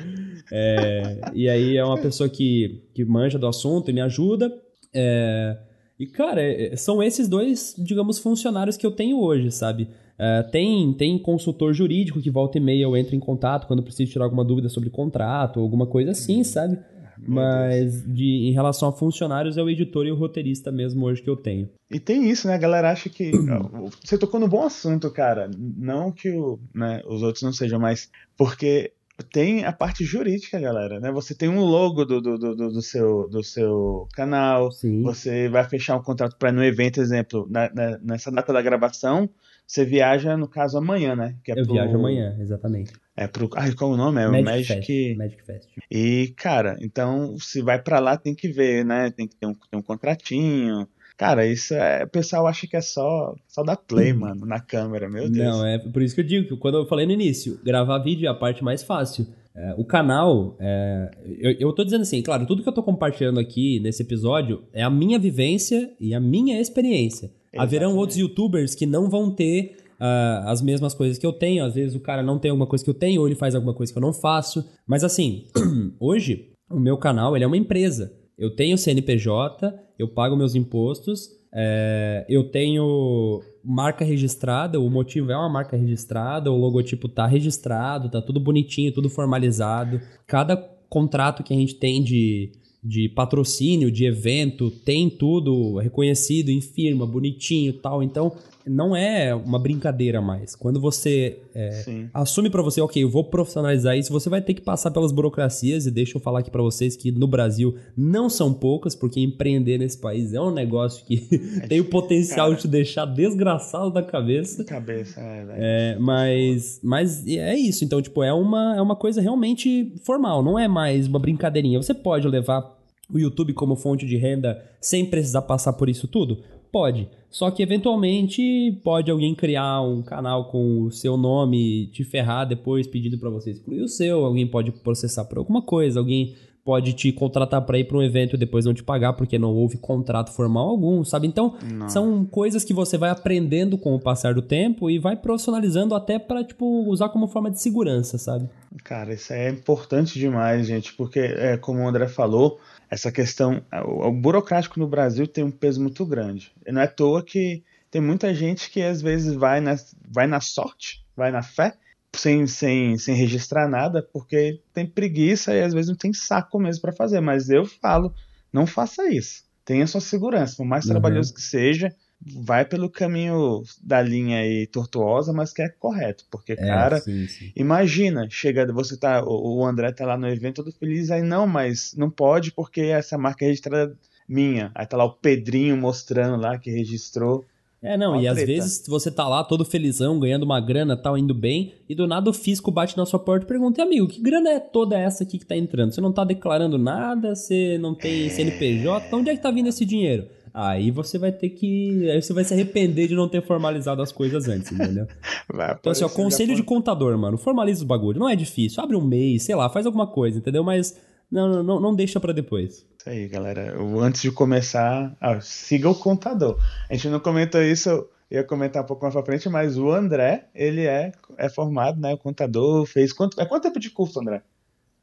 É, e aí é uma pessoa que, que manja do assunto e me ajuda. É, e, cara, é, são esses dois, digamos, funcionários que eu tenho hoje, sabe? Uh, tem, tem consultor jurídico que volta e meia eu entro em contato quando preciso tirar alguma dúvida sobre contrato, alguma coisa assim, uhum. sabe? Mas de, em relação a funcionários, é o editor e o roteirista mesmo hoje que eu tenho. E tem isso, né? A galera acha que. Você tocou no bom assunto, cara. Não que o, né, os outros não sejam, mais Porque tem a parte jurídica, galera, né? Você tem um logo do, do, do, do seu, do seu canal, Sim. você vai fechar um contrato para no evento, exemplo, na, na, nessa data da gravação, você viaja, no caso, amanhã, né? Que é Eu pro... viajo amanhã, exatamente. É pro. Ai, qual o nome? É Magic, Magic... Fest. Magic Fest. E, cara, então, se vai para lá, tem que ver, né? Tem que ter um, ter um contratinho. Cara, isso é. O pessoal acha que é só, só dar play, hum. mano, na câmera, meu Deus. Não, é por isso que eu digo que quando eu falei no início, gravar vídeo é a parte mais fácil. É, o canal, é, eu, eu tô dizendo assim, claro, tudo que eu tô compartilhando aqui nesse episódio é a minha vivência e a minha experiência. Exatamente. Haverão outros youtubers que não vão ter uh, as mesmas coisas que eu tenho. Às vezes o cara não tem alguma coisa que eu tenho, ou ele faz alguma coisa que eu não faço. Mas assim, hoje, o meu canal ele é uma empresa. Eu tenho CNPJ, eu pago meus impostos, é, eu tenho marca registrada, o motivo é uma marca registrada, o logotipo tá registrado, tá tudo bonitinho, tudo formalizado. Cada contrato que a gente tem de, de patrocínio, de evento, tem tudo reconhecido em firma, bonitinho tal. Então, não é uma brincadeira mais. Quando você é, assume para você, ok, eu vou profissionalizar isso, você vai ter que passar pelas burocracias. E deixa eu falar aqui para vocês que no Brasil não são poucas, porque empreender nesse país é um negócio que é tem o potencial cara. de te deixar desgraçado da cabeça. Cabeça, é. É, mas, mas é isso. Então, tipo, é uma, é uma coisa realmente formal, não é mais uma brincadeirinha. Você pode levar o YouTube como fonte de renda sem precisar passar por isso tudo? Pode. Só que eventualmente pode alguém criar um canal com o seu nome, te ferrar depois pedindo para você excluir o seu, alguém pode processar por alguma coisa, alguém pode te contratar para ir para um evento e depois não te pagar porque não houve contrato formal algum, sabe? Então, não. são coisas que você vai aprendendo com o passar do tempo e vai profissionalizando até para tipo usar como forma de segurança, sabe? Cara, isso é importante demais, gente, porque é como o André falou, essa questão, o, o, burocrático no Brasil tem um peso muito grande. E não é à toa que tem muita gente que às vezes vai na, vai na sorte, vai na fé, sem, sem, sem registrar nada, porque tem preguiça e às vezes não tem saco mesmo para fazer. Mas eu falo, não faça isso. Tenha sua segurança, por mais uhum. trabalhoso que seja, vai pelo caminho da linha aí tortuosa, mas que é correto, porque, é, cara, sim, sim. imagina, chega, você tá, o André tá lá no evento todo feliz, aí não, mas não pode porque essa marca é registrada minha, aí tá lá o Pedrinho mostrando lá que registrou. É, não, e treta. às vezes você tá lá todo felizão, ganhando uma grana, tal, indo bem, e do nada o fisco bate na sua porta e pergunta, amigo, que grana é toda essa aqui que tá entrando? Você não tá declarando nada, você não tem é... CNPJ, então onde é que tá vindo esse dinheiro? Aí você vai ter que. Aí você vai se arrepender de não ter formalizado as coisas antes, entendeu? Vai, então, assim, ó, conselho de contador, mano. Formaliza os bagulho. Não é difícil. Abre um mês, sei lá, faz alguma coisa, entendeu? Mas não, não, não deixa para depois. Isso aí, galera. Eu, antes de começar, ah, siga o contador. A gente não comentou isso, eu ia comentar um pouco mais pra frente, mas o André, ele é, é formado, né? O contador fez. Quanto, é quanto tempo de curso, André?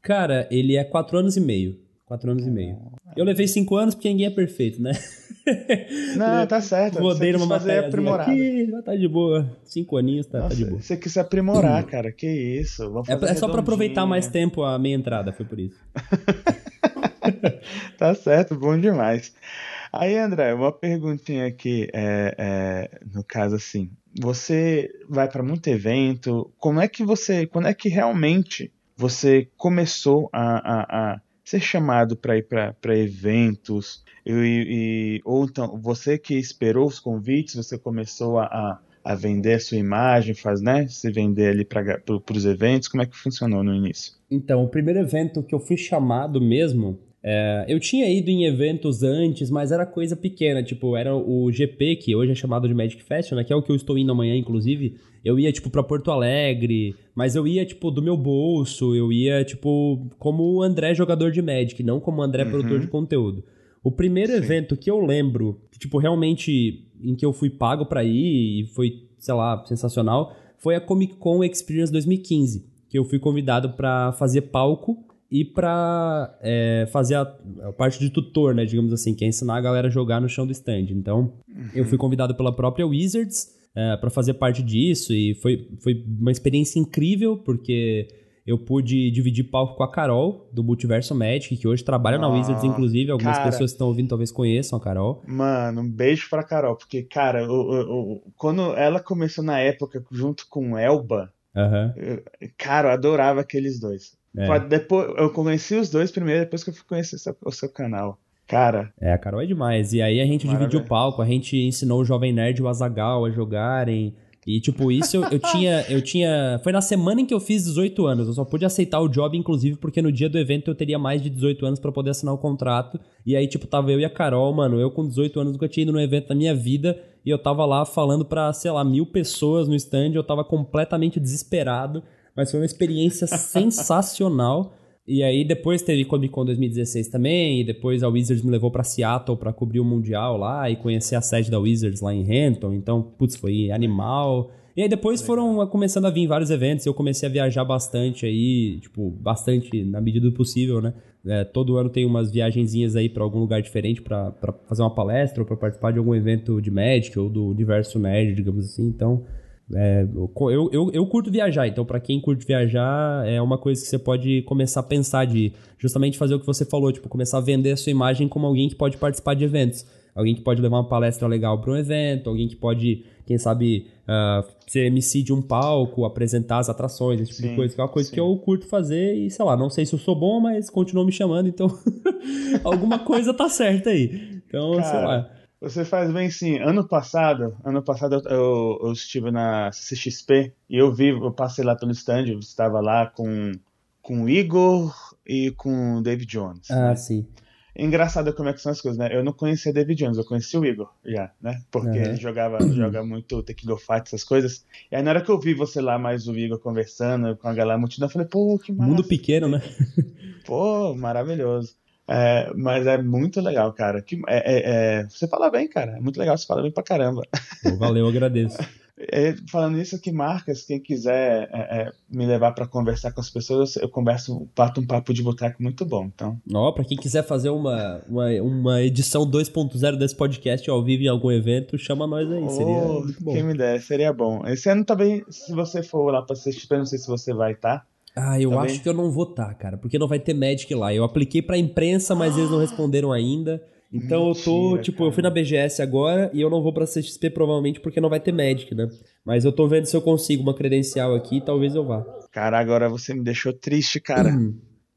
Cara, ele é quatro anos e meio. Quatro anos e meio. Eu levei cinco anos porque ninguém é perfeito, né? Não, tá certo. Rodei numa matéria aprimorada. Aqui, tá de boa. Cinco aninhos, tá, Nossa, tá de boa. Você quis aprimorar, cara. Que isso. é, é só pra aproveitar mais tempo a meia entrada, foi por isso. tá certo, bom demais. Aí, André, uma perguntinha aqui, é, é, no caso assim, você vai para muito evento, como é que você, quando é que realmente você começou a, a, a ser chamado para ir para eventos, e, e, ou então você que esperou os convites, você começou a, a vender a sua imagem, faz, né? Se vender ali para os eventos, como é que funcionou no início? Então, o primeiro evento que eu fui chamado mesmo é, eu tinha ido em eventos antes, mas era coisa pequena, tipo, era o GP, que hoje é chamado de Magic Festival, né, que é o que eu estou indo amanhã, inclusive. Eu ia, tipo, pra Porto Alegre, mas eu ia, tipo, do meu bolso, eu ia, tipo, como o André jogador de Magic, não como o André uhum. produtor de conteúdo. O primeiro Sim. evento que eu lembro, tipo, realmente em que eu fui pago para ir e foi, sei lá, sensacional, foi a Comic Con Experience 2015, que eu fui convidado para fazer palco e para é, fazer a, a, parte de tutor, né, digamos assim, que é ensinar a galera a jogar no chão do stand. Então, uhum. eu fui convidado pela própria Wizards é, para fazer parte disso e foi, foi uma experiência incrível, porque eu pude dividir palco com a Carol, do Multiverso Magic, que hoje trabalha na Wizards, inclusive. Algumas cara, pessoas que estão ouvindo talvez conheçam a Carol. Mano, um beijo pra Carol, porque, cara, quando ela começou na época junto com Elba, uhum. cara, eu adorava aqueles dois. É. Depois, eu conheci os dois primeiro, depois que eu fui conhecer o seu canal. Cara. É, a Carol é demais. E aí a gente Maravilha. dividiu o palco, a gente ensinou o Jovem Nerd e o Azagal a jogarem. E, tipo, isso eu, eu, tinha. Eu tinha. Foi na semana em que eu fiz 18 anos. Eu só pude aceitar o job, inclusive, porque no dia do evento eu teria mais de 18 anos para poder assinar o contrato. E aí, tipo, tava eu e a Carol, mano. Eu com 18 anos nunca tinha ido num evento na minha vida. E eu tava lá falando pra, sei lá, mil pessoas no stand. Eu tava completamente desesperado. Mas foi uma experiência sensacional. E aí depois teve Comic Con 2016 também, e depois a Wizards me levou para Seattle para cobrir o Mundial lá e conhecer a sede da Wizards lá em Renton. Então, putz, foi animal. E aí depois foram começando a vir vários eventos, e eu comecei a viajar bastante aí, tipo, bastante na medida do possível, né? É, todo ano tem umas viagenzinhas aí para algum lugar diferente para fazer uma palestra ou para participar de algum evento de Magic ou do universo nerd, digamos assim. Então, é, eu, eu, eu, curto viajar, então para quem curte viajar, é uma coisa que você pode começar a pensar de justamente fazer o que você falou, tipo, começar a vender a sua imagem como alguém que pode participar de eventos. Alguém que pode levar uma palestra legal para um evento, alguém que pode, quem sabe, uh, ser MC de um palco, apresentar as atrações, esse tipo sim, de coisa, que é uma coisa sim. que eu curto fazer e, sei lá, não sei se eu sou bom, mas continuam me chamando, então alguma coisa tá certa aí. Então, Cara, sei lá. Você faz bem sim. Ano passado, ano passado eu, eu, estive na CXP e eu vi, eu passei lá pelo stand, eu estava lá com, com o Igor e com o David Jones. Ah, né? sim. Engraçado como é que são as coisas, né? Eu não conhecia David Jones, eu conheci o Igor já, né? Porque uhum. ele jogava, joga muito Tequila Fight, essas coisas. E aí na hora que eu vi você lá, mais o Igor conversando com a galera multidão, eu falei, pô, que massa. Mundo pequeno, né? Pô, maravilhoso. É, mas é muito legal, cara. Que, é, é, é, você fala bem, cara. É muito legal, você fala bem pra caramba. Valeu, agradeço. É, falando nisso, que marcas, quem quiser é, me levar para conversar com as pessoas, eu converso, bato um papo de boteco muito bom. Então. Ó, para quem quiser fazer uma, uma, uma edição 2.0 desse podcast ao vivo em algum evento, chama nós aí. Seria oh, muito bom. Quem me der, seria bom. Esse ano também, se você for lá pra assistir, não sei se você vai. Tá? Ah, eu acho que eu não vou estar, tá, cara, porque não vai ter Magic lá. Eu apliquei pra imprensa, mas eles não responderam ainda. Então Mentira, eu tô, tipo, cara. eu fui na BGS agora e eu não vou pra CXP provavelmente porque não vai ter Magic, né? Mas eu tô vendo se eu consigo uma credencial aqui e talvez eu vá. Cara, agora você me deixou triste, cara.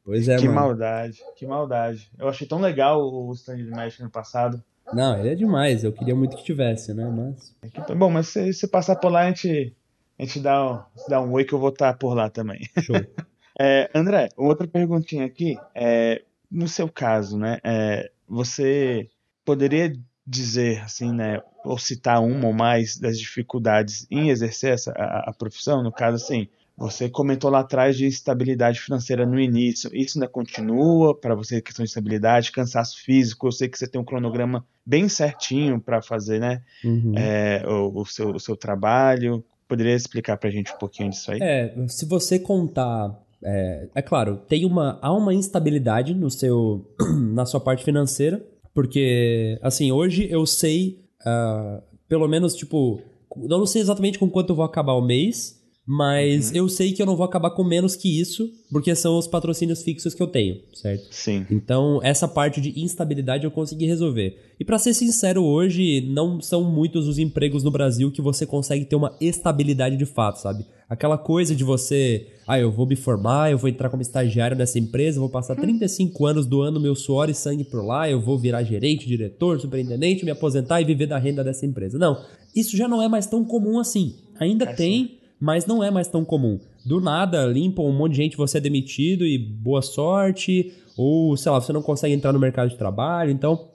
pois é, Que mano. maldade, que maldade. Eu achei tão legal o stand de Magic no passado. Não, ele é demais. Eu queria muito que tivesse, né? Mas. É bom, mas se, se passar por lá, a gente a gente dá, dá um oi que eu vou estar por lá também. Show. é, André, outra perguntinha aqui. É, no seu caso, né? É, você poderia dizer, assim, né? Ou citar uma ou mais das dificuldades em exercer essa, a, a profissão? No caso, assim, você comentou lá atrás de estabilidade financeira no início. Isso ainda continua para você, questão de estabilidade, cansaço físico? Eu sei que você tem um cronograma bem certinho para fazer né, uhum. é, o, o, seu, o seu trabalho. Poderia explicar para a gente um pouquinho disso aí? É, se você contar é, é, claro, tem uma, há uma instabilidade no seu, na sua parte financeira, porque, assim, hoje eu sei, uh, pelo menos, tipo, eu não sei exatamente com quanto eu vou acabar o mês, Mas uhum. eu sei que eu não vou acabar com menos que isso, porque são os patrocínios fixos que eu tenho, certo? Sim. Então, essa parte de instabilidade eu consegui resolver. E para ser sincero, hoje não são muitos os empregos no Brasil que você consegue ter uma estabilidade de fato, sabe? Aquela coisa de você, ah, eu vou me formar, eu vou entrar como estagiário nessa empresa, vou passar 35 anos doando meu suor e sangue por lá, eu vou virar gerente, diretor, superintendente, me aposentar e viver da renda dessa empresa. Não, isso já não é mais tão comum assim. Ainda é tem, sim. Mas não é mais tão comum. Do nada, limpam um monte de gente, você é demitido e boa sorte, ou sei lá, você não consegue entrar no mercado de trabalho, então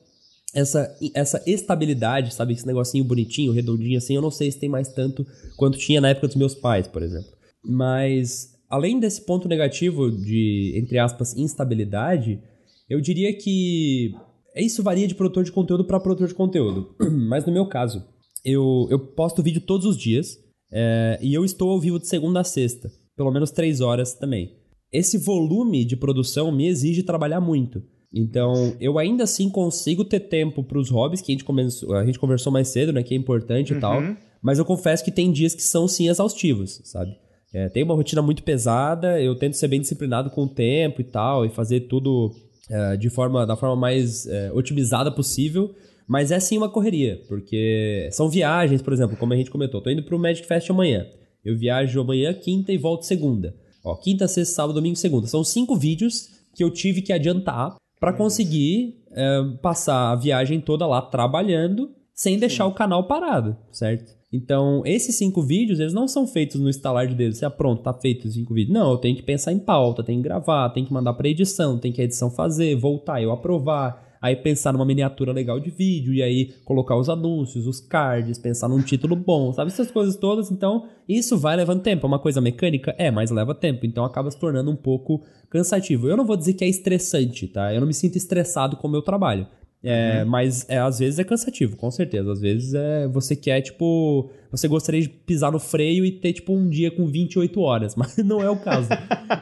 essa, essa estabilidade, sabe? Esse negocinho bonitinho, redondinho assim, eu não sei se tem mais tanto quanto tinha na época dos meus pais, por exemplo. Mas, além desse ponto negativo de, entre aspas, instabilidade, eu diria que isso varia de produtor de conteúdo para produtor de conteúdo. Mas no meu caso, eu, eu posto vídeo todos os dias é, e eu estou ao vivo de segunda a sexta, pelo menos três horas também. Esse volume de produção me exige trabalhar muito. Então, eu ainda assim consigo ter tempo para os hobbies, que a gente, começou, a gente conversou mais cedo, né? Que é importante uhum. e tal. Mas eu confesso que tem dias que são sim exaustivos, sabe? É, tem uma rotina muito pesada, eu tento ser bem disciplinado com o tempo e tal, e fazer tudo é, de forma, da forma mais é, otimizada possível. Mas é sim uma correria, porque são viagens, por exemplo, como a gente comentou. Tô indo pro Magic Fest amanhã. Eu viajo amanhã, quinta e volto segunda. Ó, quinta, sexta, sábado, domingo, segunda. São cinco vídeos que eu tive que adiantar para conseguir é, passar a viagem toda lá trabalhando sem deixar Sim. o canal parado, certo? Então, esses cinco vídeos, eles não são feitos no estalar de dedos. Você, ah, pronto, tá feito os cinco vídeos. Não, eu tenho que pensar em pauta, tenho que gravar, tenho que mandar pra edição, tem que a edição fazer, voltar, eu aprovar aí pensar numa miniatura legal de vídeo, e aí colocar os anúncios, os cards, pensar num título bom, sabe? Essas coisas todas. Então, isso vai levando tempo. É uma coisa mecânica? É, mas leva tempo. Então, acaba se tornando um pouco cansativo. Eu não vou dizer que é estressante, tá? Eu não me sinto estressado com o meu trabalho. É, uhum. Mas é, às vezes é cansativo, com certeza. Às vezes é, você quer, tipo. Você gostaria de pisar no freio e ter, tipo, um dia com 28 horas, mas não é o caso.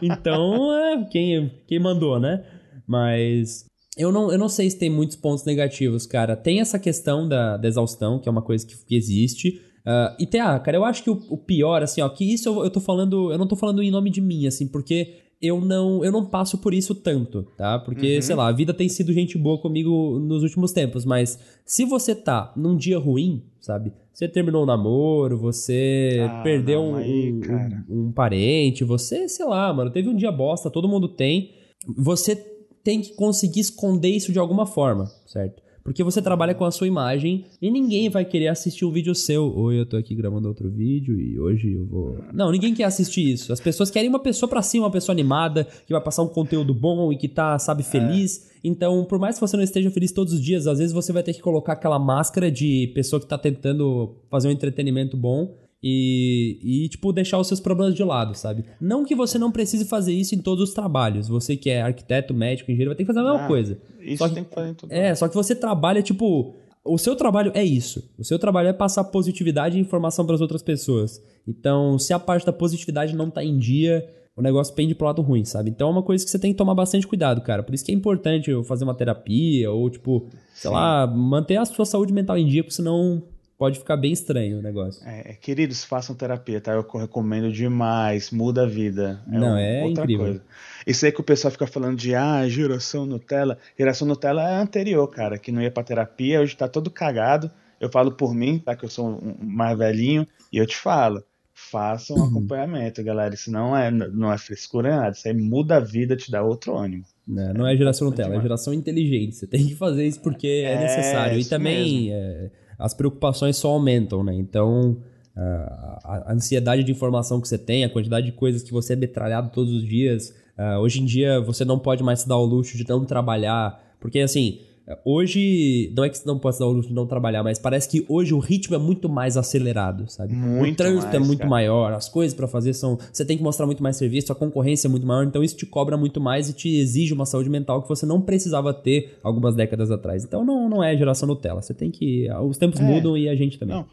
então, é, quem, quem mandou, né? Mas eu não, eu não sei se tem muitos pontos negativos, cara. Tem essa questão da, da exaustão, que é uma coisa que, que existe. Uh, e tem, ah, cara, eu acho que o, o, pior, assim, ó, que isso eu, eu tô falando, eu não tô falando em nome de mim, assim, porque eu não, eu não passo por isso tanto, tá? Porque, uhum. sei lá, a vida tem sido gente boa comigo nos últimos tempos, mas se você tá num dia ruim, sabe? Você terminou um namoro, você ah, perdeu não, aí, um, um, um parente, você, sei lá, mano, teve um dia bosta, todo mundo tem. Você tem que conseguir esconder isso de alguma forma, certo? Porque você trabalha com a sua imagem e ninguém vai querer assistir um vídeo seu. Oi, eu tô aqui gravando outro vídeo e hoje eu vou. Não, ninguém quer assistir isso. As pessoas querem uma pessoa pra cima, uma pessoa animada, que vai passar um conteúdo bom e que tá, sabe, feliz. É. Então, por mais que você não esteja feliz todos os dias, às vezes você vai ter que colocar aquela máscara de pessoa que tá tentando fazer um entretenimento bom e, e, tipo, deixar os seus problemas de lado, sabe? Não que você não precise fazer isso em todos os trabalhos. Você que é arquiteto, médico, engenheiro, vai ter que fazer a mesma ah, coisa. Isso só que, tem que fazer em tudo. É, só que você trabalha, tipo... O seu trabalho é isso. O seu trabalho é passar positividade e informação para as outras pessoas. Então, se a parte da positividade não tá em dia, o negócio pende pro lado ruim, sabe? Então é uma coisa que você tem que tomar bastante cuidado, cara. Por isso que é importante eu fazer uma terapia ou, tipo, sei Sim. lá, manter a sua saúde mental em dia, porque senão pode ficar bem estranho o negócio. É, queridos, façam terapia, tá? Eu recomendo demais, muda a vida. É Não, é incrível. Coisa. Isso aí que o pessoal fica falando de, ah, geração Nutella. Geração Nutella é anterior, cara, que não ia pra terapia, hoje tá todo cagado. Eu falo por mim, tá? Que eu sou um mais velhinho, e eu te falo. Façam um uhum. acompanhamento, galera. Isso não é, não é frescura nada. Isso aí muda a vida, te dá outro ânimo. Não, é, não é geração Nutella, é geração inteligente. Você tem que fazer isso porque é, é necessário. E também é, as preocupações só aumentam, né? Então, a, ansiedade de informação que você tem, a quantidade de coisas que você é metralhado todos os dias. Uh, hoje em dia, você não pode mais se dar o luxo de não trabalhar. Porque, assim, Hoje, não é que você não possa dar o luxo de não trabalhar, mas parece que hoje o ritmo é muito mais acelerado, sabe? Muito o trânsito mais, é muito cara. maior, as coisas para fazer são. Você tem que mostrar muito mais serviço, a concorrência é muito maior, então isso te cobra muito mais e te exige uma saúde mental que você não precisava ter algumas décadas atrás. Então não, não é geração Nutella. Você tem que. Os tempos é. mudam e a gente também. Não.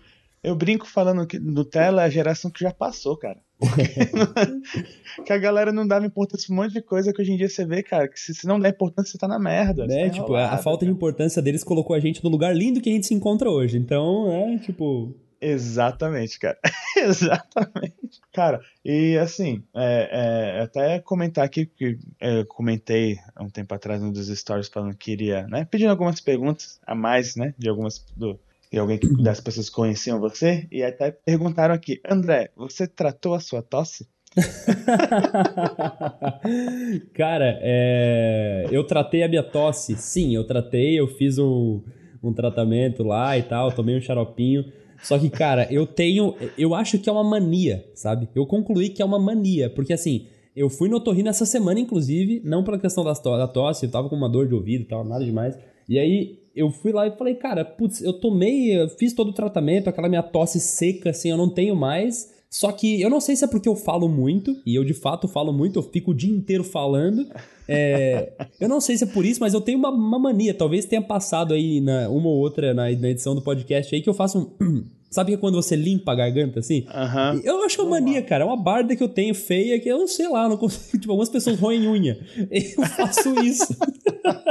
Eu brinco falando que Nutella é a geração que já passou, cara. que a galera não dava importância pra um monte de coisa que hoje em dia você vê, cara, que se, se não der importância, você tá na merda. Né? Tipo, a falta cara. de importância deles colocou a gente no lugar lindo que a gente se encontra hoje. Então, é tipo. Exatamente, cara. Exatamente. Cara, e assim, é, é, até comentar aqui, que eu comentei há um tempo atrás um dos stories falando que queria, né? Pedindo algumas perguntas a mais, né? De algumas. Do, de alguém que, das pessoas conheciam você, e até perguntaram aqui, André, você tratou a sua tosse? Cara, é... eu tratei a minha tosse. Sim, eu tratei, eu fiz um, um tratamento lá e tal, tomei um xaropinho. Só que, cara, eu tenho. Eu acho que é uma mania, sabe? Eu concluí que é uma mania. Porque assim, eu fui no otorrino essa semana, inclusive, não pela questão da tosse, eu tava com uma dor de ouvido e tal, nada demais. E aí eu fui lá e falei, cara, putz, eu tomei, eu fiz todo o tratamento, aquela minha tosse seca, assim, eu não tenho mais. Só que eu não sei se é porque eu falo muito, e eu de fato falo muito, eu fico o dia inteiro falando. É, eu não sei se é por isso, mas eu tenho uma, uma mania. Talvez tenha passado aí na, uma ou outra na, na, edição do podcast aí que eu faço um. Sabe que é quando você limpa a garganta assim? Uhum. Eu acho que é uma mania, cara. É uma barda que eu tenho feia que eu não sei lá, não consigo. Tipo, algumas pessoas roem unha. Eu faço isso.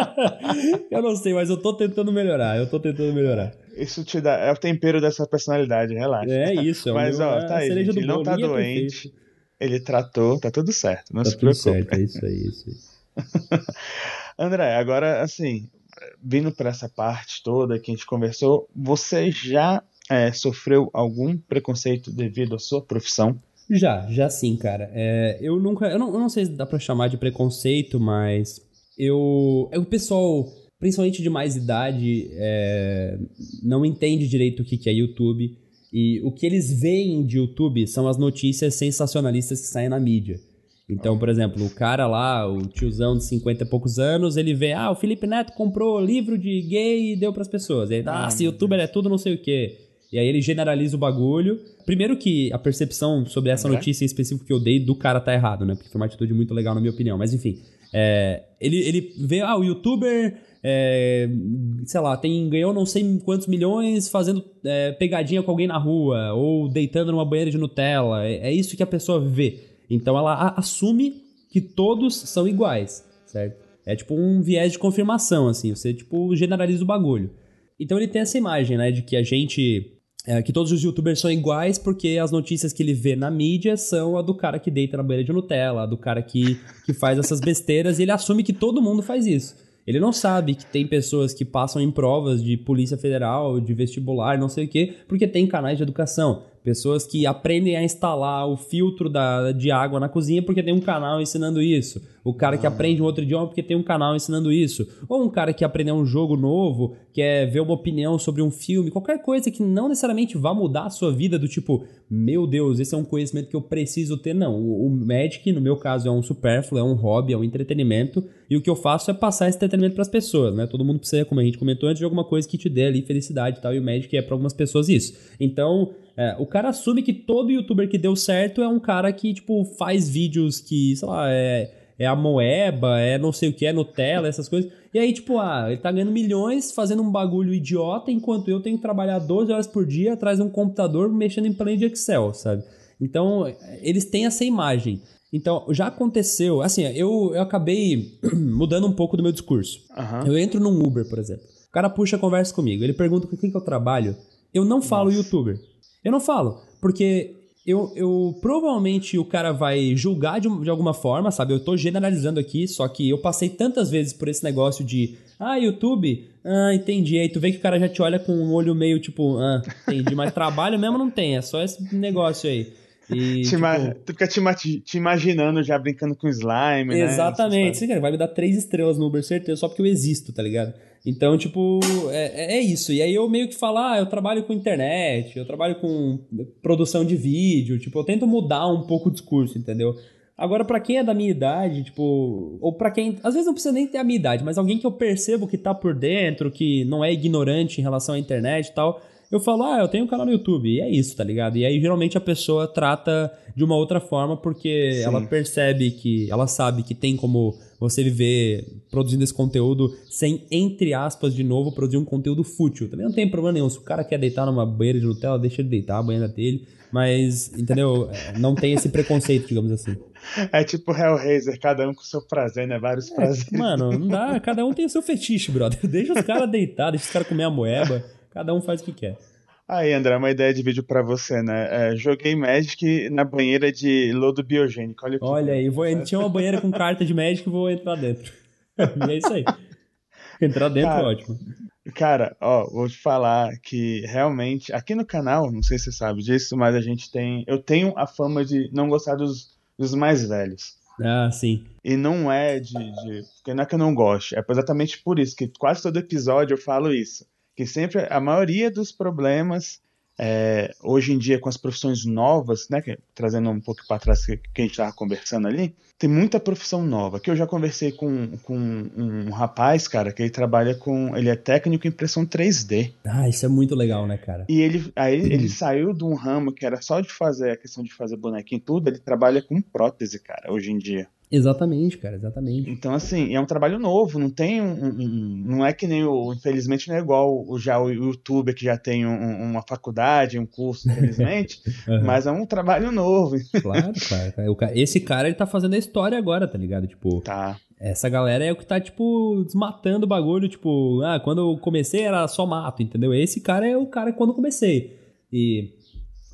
eu não sei, mas eu tô tentando melhorar. Eu tô tentando melhorar. Isso te dá. É o tempero dessa personalidade, relaxa. É isso. É Mas, ó, tá aí. Gente, ele não tá doente. Ele tratou, tá tudo certo. Não tá se preocupe. Certo, é isso aí, isso aí. André, agora, assim, vindo para essa parte toda que a gente conversou, você já é, sofreu algum preconceito devido à sua profissão? Já, já sim, cara. É, eu nunca. Eu não, eu não sei se dá pra chamar de preconceito, mas eu. É o pessoal principalmente de mais idade, é, não entende direito o que, que é YouTube. E o que eles veem de YouTube são as notícias sensacionalistas que saem na mídia. Então, por exemplo, o cara lá, o tiozão de 50 e poucos anos, ele vê, ah, o Felipe Neto comprou livro de gay e deu pras pessoas. E aí, ah, se youtuber é tudo não sei o quê. E aí ele generaliza o bagulho. Primeiro que a percepção sobre essa notícia em específico que eu dei do cara tá errado, né? Porque foi uma atitude muito legal na minha opinião. Mas enfim, é, ele, ele vê, ah, o youtuber é, sei lá, tem, ganhou não sei quantos milhões fazendo é, pegadinha com alguém na rua, ou deitando numa banheira de Nutella. É, é isso que a pessoa vê. Então ela assume que todos são iguais, certo? É tipo um viés de confirmação, assim, você tipo generaliza o bagulho. Então ele tem essa imagem, né, de que a gente é, que todos os youtubers são iguais porque as notícias que ele vê na mídia são a do cara que deita na banheira de Nutella, a do cara que, que faz essas besteiras, e ele assume que todo mundo faz isso. Ele não sabe que tem pessoas que passam em provas de polícia federal, de vestibular, não sei o quê, porque tem canais de educação. Pessoas que aprendem a instalar o filtro da, de água na cozinha porque tem um canal ensinando isso. O cara que ah. aprende um outro idioma porque tem um canal ensinando isso. Ou um cara que aprendeu um jogo novo, quer ver uma opinião sobre um filme, qualquer coisa que não necessariamente vá mudar a sua vida, do tipo, meu Deus, esse é um conhecimento que eu preciso ter. Não, o, o Magic, no meu caso, é um supérfluo, é um hobby, é um entretenimento. E o que eu faço é passar esse entretenimento para as pessoas, né? Todo mundo precisa, como a gente comentou antes, de alguma coisa que te dê ali felicidade e tal. E o Magic é para algumas pessoas isso. Então, é, o cara assume que todo youtuber que deu certo é um cara que, tipo, faz vídeos que, sei lá, é, é a moeba, é não sei o que, é Nutella, essas coisas. E aí, tipo, ah, ele tá ganhando milhões fazendo um bagulho idiota, enquanto eu tenho que trabalhar 12 horas por dia atrás de um computador mexendo em planilha de Excel, sabe? Então, eles têm essa imagem. Então, já aconteceu, assim, eu, eu acabei mudando um pouco do meu discurso. Uhum. Eu entro num Uber, por exemplo. O cara puxa a conversa comigo, ele pergunta com quem que eu trabalho. Eu não falo Nossa. youtuber. Eu não falo, porque eu, eu provavelmente o cara vai julgar de, de alguma forma, sabe? Eu tô generalizando aqui, só que eu passei tantas vezes por esse negócio de ah, YouTube, ah, entendi. Aí tu vê que o cara já te olha com um olho meio tipo, ah, entendi, mas trabalho mesmo não tem, é só esse negócio aí. E, te tipo, tu fica te, te, imaginando já brincando com slime, né? Exatamente. Você vai me dar três estrelas no Uber, certeza, só porque eu existo, tá ligado? Então, tipo, é, é isso. E aí eu meio que falo, ah, eu trabalho com internet, eu trabalho com produção de vídeo, tipo, eu tento mudar um pouco o discurso, entendeu? Agora, para quem é da minha idade, tipo, ou para quem. Às vezes não precisa nem ter a minha idade, mas alguém que eu percebo que tá por dentro, que não é ignorante em relação à internet e tal, eu falo, ah, eu tenho um canal no YouTube, e é isso, tá ligado? E aí geralmente a pessoa trata de uma outra forma porque Sim. ela percebe que, ela sabe que tem como você viver produzindo esse conteúdo sem, entre aspas, de novo, produzir um conteúdo fútil. Também não tem problema nenhum. Se o cara quer deitar numa banheira de Nutella, deixa ele deitar a banheira dele. Mas, entendeu? Não tem esse preconceito, digamos assim. É tipo Hellraiser, cada um com o seu prazer, né? Vários é, prazeres. Mano, não dá. Cada um tem o seu fetiche, brother. Deixa os caras deitar, deixa os caras comer a moeba. Cada um faz o que quer. Aí, André, uma ideia de vídeo pra você, né? É, joguei Magic na banheira de lodo biogênico. Olha, Olha aí, vou, tinha uma banheira com carta de Magic e vou entrar dentro. e é isso aí. Entrar dentro Cara, ótimo. Cara, ó, vou te falar que realmente, aqui no canal, não sei se você sabe disso, mas a gente tem. Eu tenho a fama de não gostar dos, dos mais velhos. Ah, sim. E não é de, de. Porque não é que eu não gosto, é exatamente por isso que quase todo episódio eu falo isso. Que sempre a maioria dos problemas, é, hoje em dia com as profissões novas, né, que, trazendo um pouco para trás que, que a gente estava conversando ali, tem muita profissão nova. Que eu já conversei com, com um rapaz, cara, que ele trabalha com. Ele é técnico em impressão 3D. Ah, isso é muito legal, né, cara? E ele, aí ele saiu de um ramo que era só de fazer a questão de fazer bonequinho e tudo, ele trabalha com prótese, cara, hoje em dia. Exatamente, cara, exatamente. Então, assim, é um trabalho novo, não tem um. um- não é que nem o. Infelizmente, não é igual o, já o youtuber que já tem um- uma faculdade, um curso, infelizmente, Aham. mas é um trabalho novo. Claro, claro. cara. Esse cara, ele tá fazendo a história agora, tá ligado? Tipo, Tá. essa galera é o que tá, tipo, desmatando o bagulho. Tipo, ah, quando eu comecei era só mato, entendeu? Esse cara é o cara quando eu comecei. E,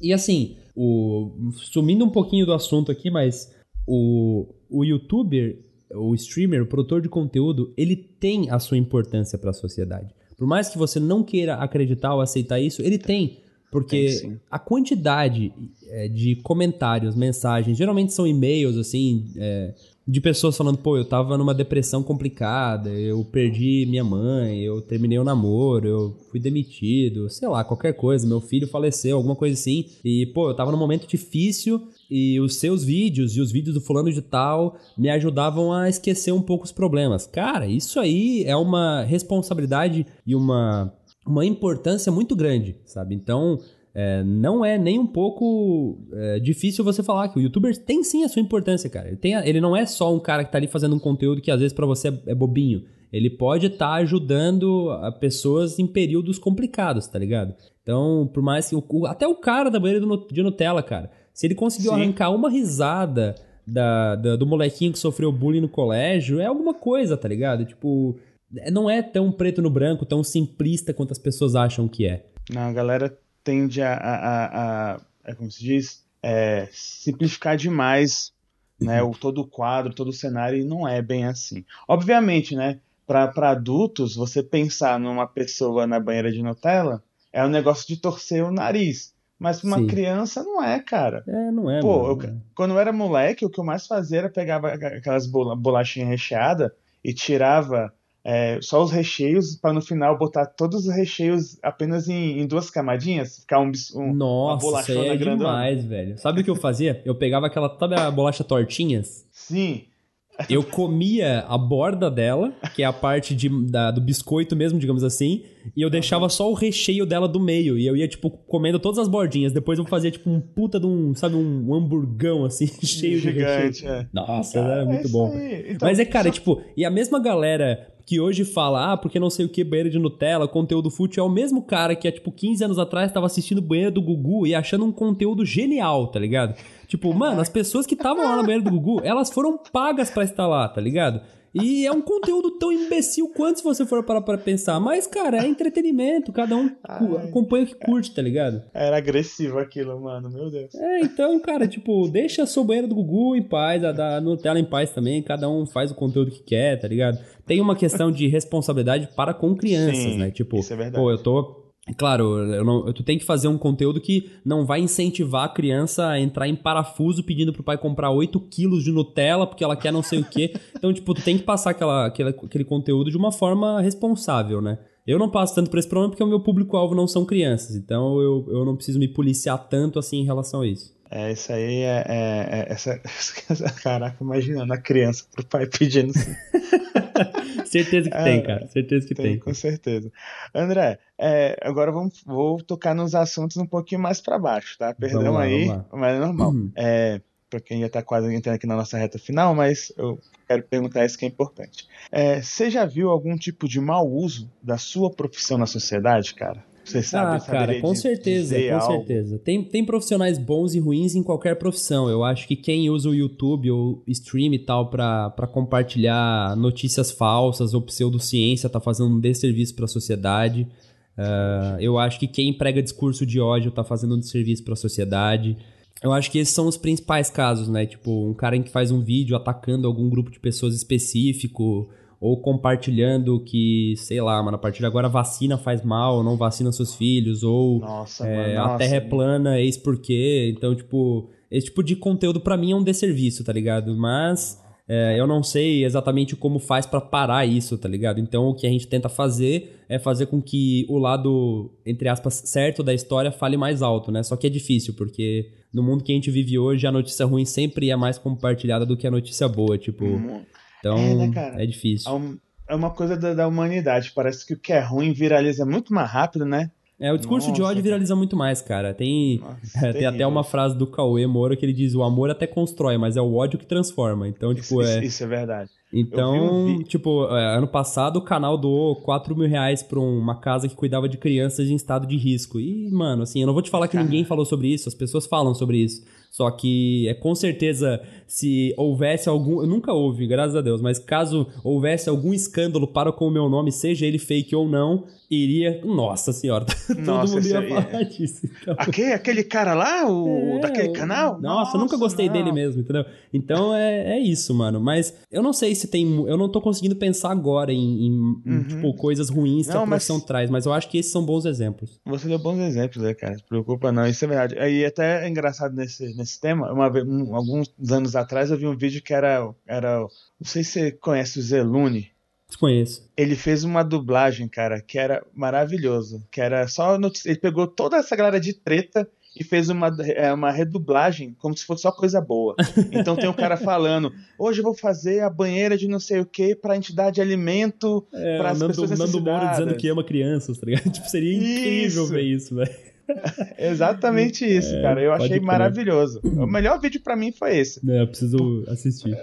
e assim, o, sumindo um pouquinho do assunto aqui, mas o, o youtuber, o streamer, o produtor de conteúdo, ele tem a sua importância pra sociedade. Por mais que você não queira acreditar ou aceitar isso, ele tem. Porque Tem a quantidade é, de comentários, mensagens, geralmente são e-mails, assim, é, de pessoas falando, pô, eu tava numa depressão complicada, eu perdi minha mãe, eu terminei o namoro, eu fui demitido, sei lá, qualquer coisa, meu filho faleceu, alguma coisa assim. E, pô, eu tava num momento difícil e os seus vídeos e os vídeos do fulano de tal me ajudavam a esquecer um pouco os problemas. Cara, isso aí é uma responsabilidade e uma, uma importância muito grande, sabe? Então, é, não é nem um pouco é, difícil você falar que o youtuber tem sim a sua importância, cara. Ele, tem a- ele não é só um cara que tá ali fazendo um conteúdo que às vezes pra você é, é bobinho. Ele pode estar ajudando a pessoas em períodos complicados, tá ligado? Então, por mais que. o- até o cara da banheira de Nutella, cara. Se ele conseguiu Sim. arrancar uma risada da, da- do molequinho que sofreu bullying no colégio, é alguma coisa, tá ligado? Tipo. é- Não é tão preto no branco, tão simplista quanto as pessoas acham que é. Não, a galera tende a. a, a, a- é como se diz? É, simplificar demais né, o, todo o quadro, todo o cenário, e não é bem assim. Obviamente, né? Para adultos, você pensar numa pessoa na banheira de Nutella é um negócio de torcer o nariz. Mas uma Sim. criança não é, cara. É, não é, Pô, mano. eu- quando eu era moleque, o que eu mais fazia era pegava aquelas bola- bolachinhas recheadas e tirava é, só os recheios para no final botar todos os recheios apenas em, em duas camadinhas, ficar um, um Nossa, isso aí bolachona é grandona. demais, velho. Sabe o que eu fazia? Eu pegava aquela, sabe a bolacha tortinhas? Sim, Eu comia a borda dela, que é a parte de, da- do biscoito mesmo, digamos assim, e eu deixava só o recheio dela do meio. E eu ia, tipo, comendo todas as bordinhas. Depois eu fazia, tipo, um puta de um, sabe, um hamburgão, assim, cheio de gigante. recheio. É. Nossa, Cara, era é muito isso bom. Então, Mas é, cara, só- tipo, e a mesma galera que hoje fala, ah, porque não sei o que, banheiro de Nutella, conteúdo fútil, é o mesmo cara que há, tipo, 15 anos atrás tava assistindo banheiro do Gugu e achando um conteúdo genial, tá ligado? Tipo, mano, as pessoas que estavam lá no banheiro do Gugu, elas foram pagas pra estar lá, tá ligado? E é um conteúdo tão imbecil quanto se você for parar pra pensar. Mas, cara, é entretenimento, cada um Ai. acompanha o que curte, tá ligado? Era agressivo aquilo, mano, meu Deus. É, então, cara, tipo, deixa a sua banheira do Gugu em paz, a da Nutella em paz também, cada um faz o conteúdo que quer, tá ligado? Tem uma questão de responsabilidade para com crianças, Sim, né? Tipo, isso é verdade. pô, eu tô. Claro, não, tu tem que fazer um conteúdo que não vai incentivar a criança a entrar em parafuso pedindo pro pai comprar 8 quilos de Nutella porque ela quer não sei o quê. Então, tipo, tu tem que passar aquela, aquele, aquele conteúdo de uma forma responsável, né? Eu não passo tanto por esse problema porque o meu público-alvo não são crianças. Então eu, eu não preciso me policiar tanto assim em relação a isso. É, isso aí é, é- é- essa, caraca, imaginando a criança pro pai pedindo. Certeza que É, tem, cara. Certeza que Tem, tem. com certeza. André, é, agora vamos, vou tocar nos assuntos um pouquinho mais para baixo, tá? Perdão lá, aí, mas é normal. Uhum. É, para quem já tá quase entrando aqui na nossa reta final, mas eu quero perguntar isso que é importante. É, você já viu algum tipo de mau uso da sua profissão na sociedade, cara? Você sabe, Ah, cara, com certeza, com algo? certeza. Tem, tem profissionais bons e ruins em qualquer profissão. Eu acho que quem usa o YouTube ou stream e tal pra, pra compartilhar notícias falsas ou pseudociência tá fazendo um desserviço pra sociedade. Uh, eu acho que quem prega discurso de ódio tá fazendo um desserviço para a sociedade. Eu acho que esses são os principais casos, né? Tipo, um cara que faz um vídeo atacando algum grupo de pessoas específico, ou compartilhando que, sei lá, mano, a partir de agora vacina faz mal, não vacina seus filhos, ou nossa, é, mano, a terra é plana, eis porquê. Então, tipo, esse tipo de conteúdo para mim é um desserviço, tá ligado? Mas é, eu não sei exatamente como faz para parar isso, tá ligado? Então o que a gente tenta fazer é fazer com que o lado, entre aspas, certo da história fale mais alto, né? Só que é difícil, porque no mundo que a gente vive hoje, a notícia ruim sempre é mais compartilhada do que a notícia boa, tipo. Hum. Então, é, né, é difícil. É uma coisa da, da humanidade. Parece que o que é ruim viraliza muito mais rápido, né? É, o discurso Nossa, de ódio viraliza muito mais, cara. Tem, Nossa, é, tem até uma frase do Cauê Moura que ele diz: o amor até constrói, mas é o ódio que transforma. Então, tipo, isso, é. Isso é verdade. Então, um tipo, é, ano passado o canal doou 4 mil reais pra uma casa que cuidava de crianças em estado de risco. E, mano, assim, eu não vou te falar que ninguém falou sobre isso, as pessoas falam sobre isso. Só que é com certeza se houvesse algum. Nunca houve, graças a Deus, mas caso houvesse algum escândalo para com o meu nome, seja ele fake ou não, iria. Nossa senhora, Nossa, todo mundo ia falar é... disso. Então... Aquele, aquele cara lá, o é, daquele canal? Nossa, Nossa nunca gostei não. dele mesmo, entendeu? Então é, é isso, mano. Mas eu não sei se tem. Eu não tô conseguindo pensar agora em, em, uhum. tipo, coisas ruins que não, a profissão mas... traz, mas eu acho que esses são bons exemplos. Você deu bons exemplos, né, cara? Se preocupa, não. Isso é verdade. Aí até é engraçado nesse, nesse tema. Uma vez, um, alguns anos atrás eu vi um vídeo que era. era não sei se você conhece o Zelune. Desconheço. Ele fez uma dublagem, cara, que era maravilhoso. Que era só notícia. Ele pegou toda essa galera de treta e fez uma, é, uma redublagem como se fosse só coisa boa. Então tem um cara falando: hoje eu vou fazer a banheira de não sei o que pra entidade de alimento é, para as Nando, pessoas Nando Moura dizendo que ama crianças, tá ligado? Tipo, seria incrível isso. ver isso, velho. Exatamente isso, é, cara. Eu achei crer. maravilhoso. O melhor vídeo para mim foi esse. É, eu preciso assistir.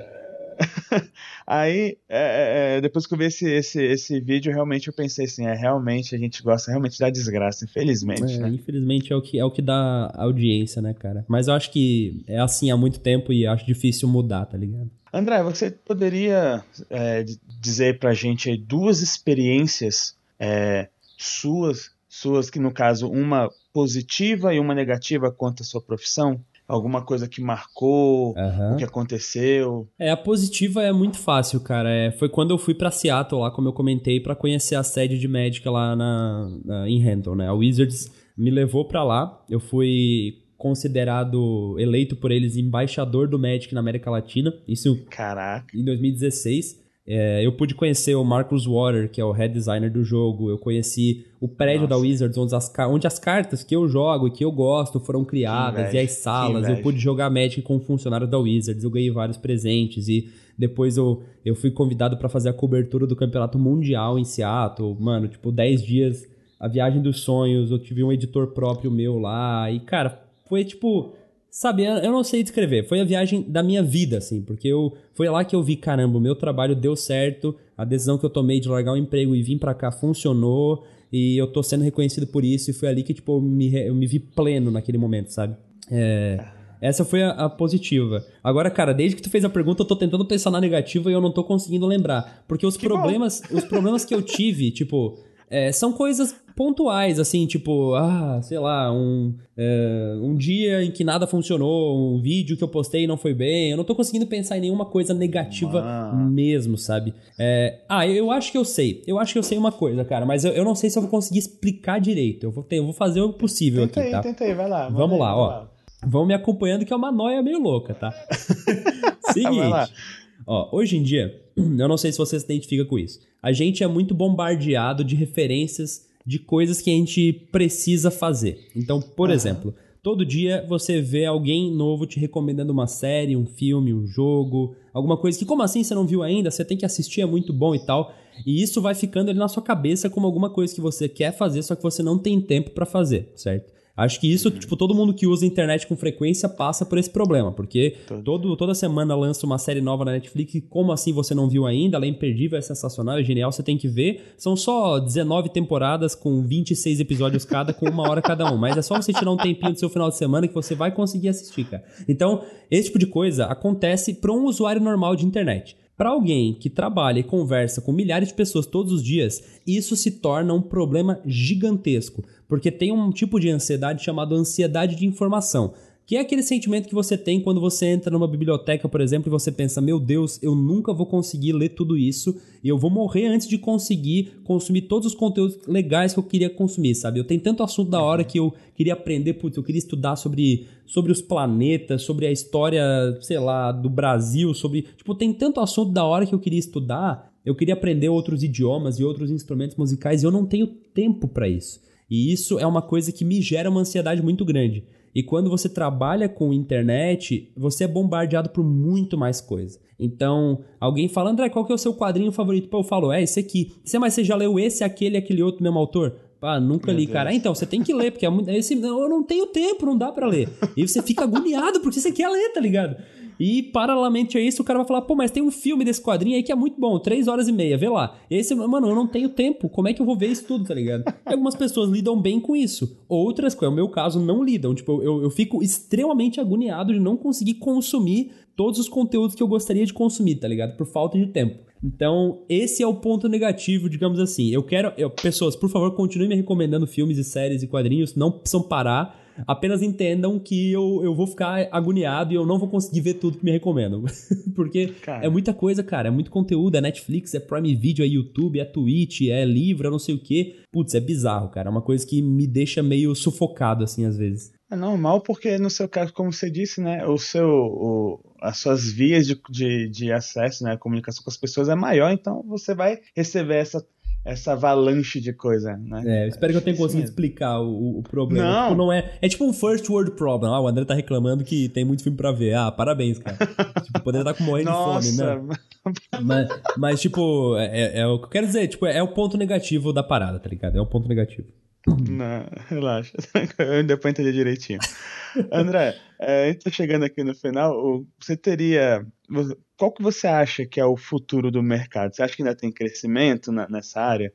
Aí, é, é, é, depois que eu vi esse, esse, esse vídeo, realmente eu pensei assim, é, realmente a gente gosta realmente da desgraça, infelizmente, é, né? Infelizmente é o, que, é o que dá audiência, né, cara? Mas eu acho que é assim há muito tempo e acho difícil mudar, tá ligado? André, você poderia é, dizer pra gente aí duas experiências é, suas, suas que no caso uma positiva e uma negativa quanto à sua profissão? Alguma coisa que marcou, uhum. o que aconteceu? É, a positiva é muito fácil, cara. É, foi quando eu fui para Seattle, lá como eu comentei, para conhecer a sede de médica lá na, na, em Renton, né? A Wizards me levou para lá. Eu fui considerado eleito por eles embaixador do Magic na América Latina. Isso Caraca. em 2016. É, eu pude conhecer o Marcus Water, que é o head designer do jogo. Eu conheci o prédio Nossa. da Wizards, onde as, onde as cartas que eu jogo e que eu gosto foram criadas, e as salas. Eu pude jogar Magic com funcionários da Wizards. Eu ganhei vários presentes. E depois eu, eu fui convidado para fazer a cobertura do campeonato mundial em Seattle. Mano, tipo, 10 dias, a viagem dos sonhos. Eu tive um editor próprio meu lá. E, cara, foi tipo Sabe, eu não sei descrever. Foi a viagem da minha vida, assim, porque eu foi lá que eu vi, caramba, o meu trabalho deu certo, a decisão que eu tomei de largar o emprego e vir para cá funcionou, e eu tô sendo reconhecido por isso, e foi ali que, tipo, eu me, eu me vi pleno naquele momento, sabe? É, essa foi a, a, positiva. Agora, cara, desde que tu fez a pergunta, eu tô tentando pensar na negativa e eu não tô conseguindo lembrar. Porque os que problemas, bom. os problemas que eu tive, tipo, é, são coisas pontuais, assim, tipo, ah, sei lá, um, é, um dia em que nada funcionou, um vídeo que eu postei não foi bem. Eu não tô conseguindo pensar em nenhuma coisa negativa mesmo, sabe? É, ah, eu, acho que eu sei. Eu acho que eu sei uma coisa, cara, mas eu, eu não sei se eu vou conseguir explicar direito. Eu vou, ter, eu vou fazer o possível tenta aqui, aí, tá? Tenta aí, vai lá. Vamos lá, ó. Lá. Vão me acompanhando que é uma noia meio louca, tá? Seguinte. Ó, hoje em dia, eu não sei se você se identifica com isso. A gente é muito bombardeado de referências de coisas que a gente precisa fazer. Então, por uhum. exemplo, todo dia você vê alguém novo te recomendando uma série, um filme, um jogo, alguma coisa que, como assim você não viu ainda? Você tem que assistir, é muito bom e tal. E isso vai ficando ali na sua cabeça como alguma coisa que você quer fazer, só que você não tem tempo para fazer, certo? Acho que isso, uhum. tipo, todo mundo que usa a internet com frequência passa por esse problema, porque todo, toda semana lança uma série nova na Netflix e como assim você não viu ainda? Ela é imperdível, é sensacional, é genial, você tem que ver. São só 19 temporadas com 26 episódios cada, com uma hora cada um, mas é só você tirar um tempinho do seu final de semana que você vai conseguir assistir, cara. Então, esse tipo de coisa acontece para um usuário normal de internet. Para alguém que trabalha e conversa com milhares de pessoas todos os dias, isso se torna um problema gigantesco, porque tem um tipo de ansiedade chamado ansiedade de informação. Que é aquele sentimento que você tem quando você entra numa biblioteca, por exemplo, e você pensa: meu Deus, eu nunca vou conseguir ler tudo isso e eu vou morrer antes de conseguir consumir todos os conteúdos legais que eu queria consumir, sabe? Eu tenho tanto assunto da hora que eu queria aprender, putz, eu queria estudar sobre, sobre os planetas, sobre a história, sei lá, do Brasil, sobre. Tipo, tem tanto assunto da hora que eu queria estudar, eu queria aprender outros idiomas e outros instrumentos musicais e eu não tenho tempo para isso. E isso é uma coisa que me gera uma ansiedade muito grande. E quando você trabalha com internet, você é bombardeado por muito mais coisa. Então, alguém fala, André, qual que é o seu quadrinho favorito? Pô, eu falo, é esse aqui. Você, mas você já leu esse, aquele e aquele outro mesmo autor? Ah, nunca Meu li, Deus. cara. Ah, então, você tem que ler, porque é muito, esse, eu não tenho tempo, não dá para ler. E você fica agoniado porque você quer ler, tá ligado? E, paralelamente a isso, o cara vai falar, pô, mas tem um filme desse quadrinho aí que é muito bom, três horas e meia, vê lá. E você, mano, eu não tenho tempo, como é que eu vou ver isso tudo, tá ligado? E algumas pessoas lidam bem com isso. Outras, que é o meu caso, não lidam. Tipo, eu, eu fico extremamente agoniado de não conseguir consumir todos os conteúdos que eu gostaria de consumir, tá ligado? Por falta de tempo. Então, esse é o ponto negativo, digamos assim. Eu quero. Eu, pessoas, por favor, continuem me recomendando filmes e séries e quadrinhos, não precisam parar apenas entendam que eu, eu vou ficar agoniado e eu não vou conseguir ver tudo que me recomendam. Porque cara. é muita coisa, cara. É muito conteúdo. É Netflix, é Prime Video, é YouTube, é Twitch, é livro, é não sei o quê. Putz, é bizarro, cara. É uma coisa que me deixa meio sufocado, assim, às vezes. É normal porque, no seu caso, como você disse, né, o seu, o, as suas vias de, de, de acesso, né, a comunicação com as pessoas é maior, então você vai receber essa essa avalanche de coisa, né? É, espero que eu tenha conseguido explicar o, o problema. Não. Tipo, não é, é tipo um first world problem. Ah, o André tá reclamando que tem muito filme pra ver. Ah, parabéns, cara. tipo, poderia estar tá com morrendo de fome, né? Mas, mas, tipo, é, é, é, o que eu quero dizer, tipo, é o ponto negativo da parada, tá ligado? É o ponto negativo. Não, relaxa. Depois entender direitinho. André, é, a gente tá chegando aqui no final. Você teria qual que você acha que é o futuro do mercado? Você acha que ainda tem crescimento na, nessa área?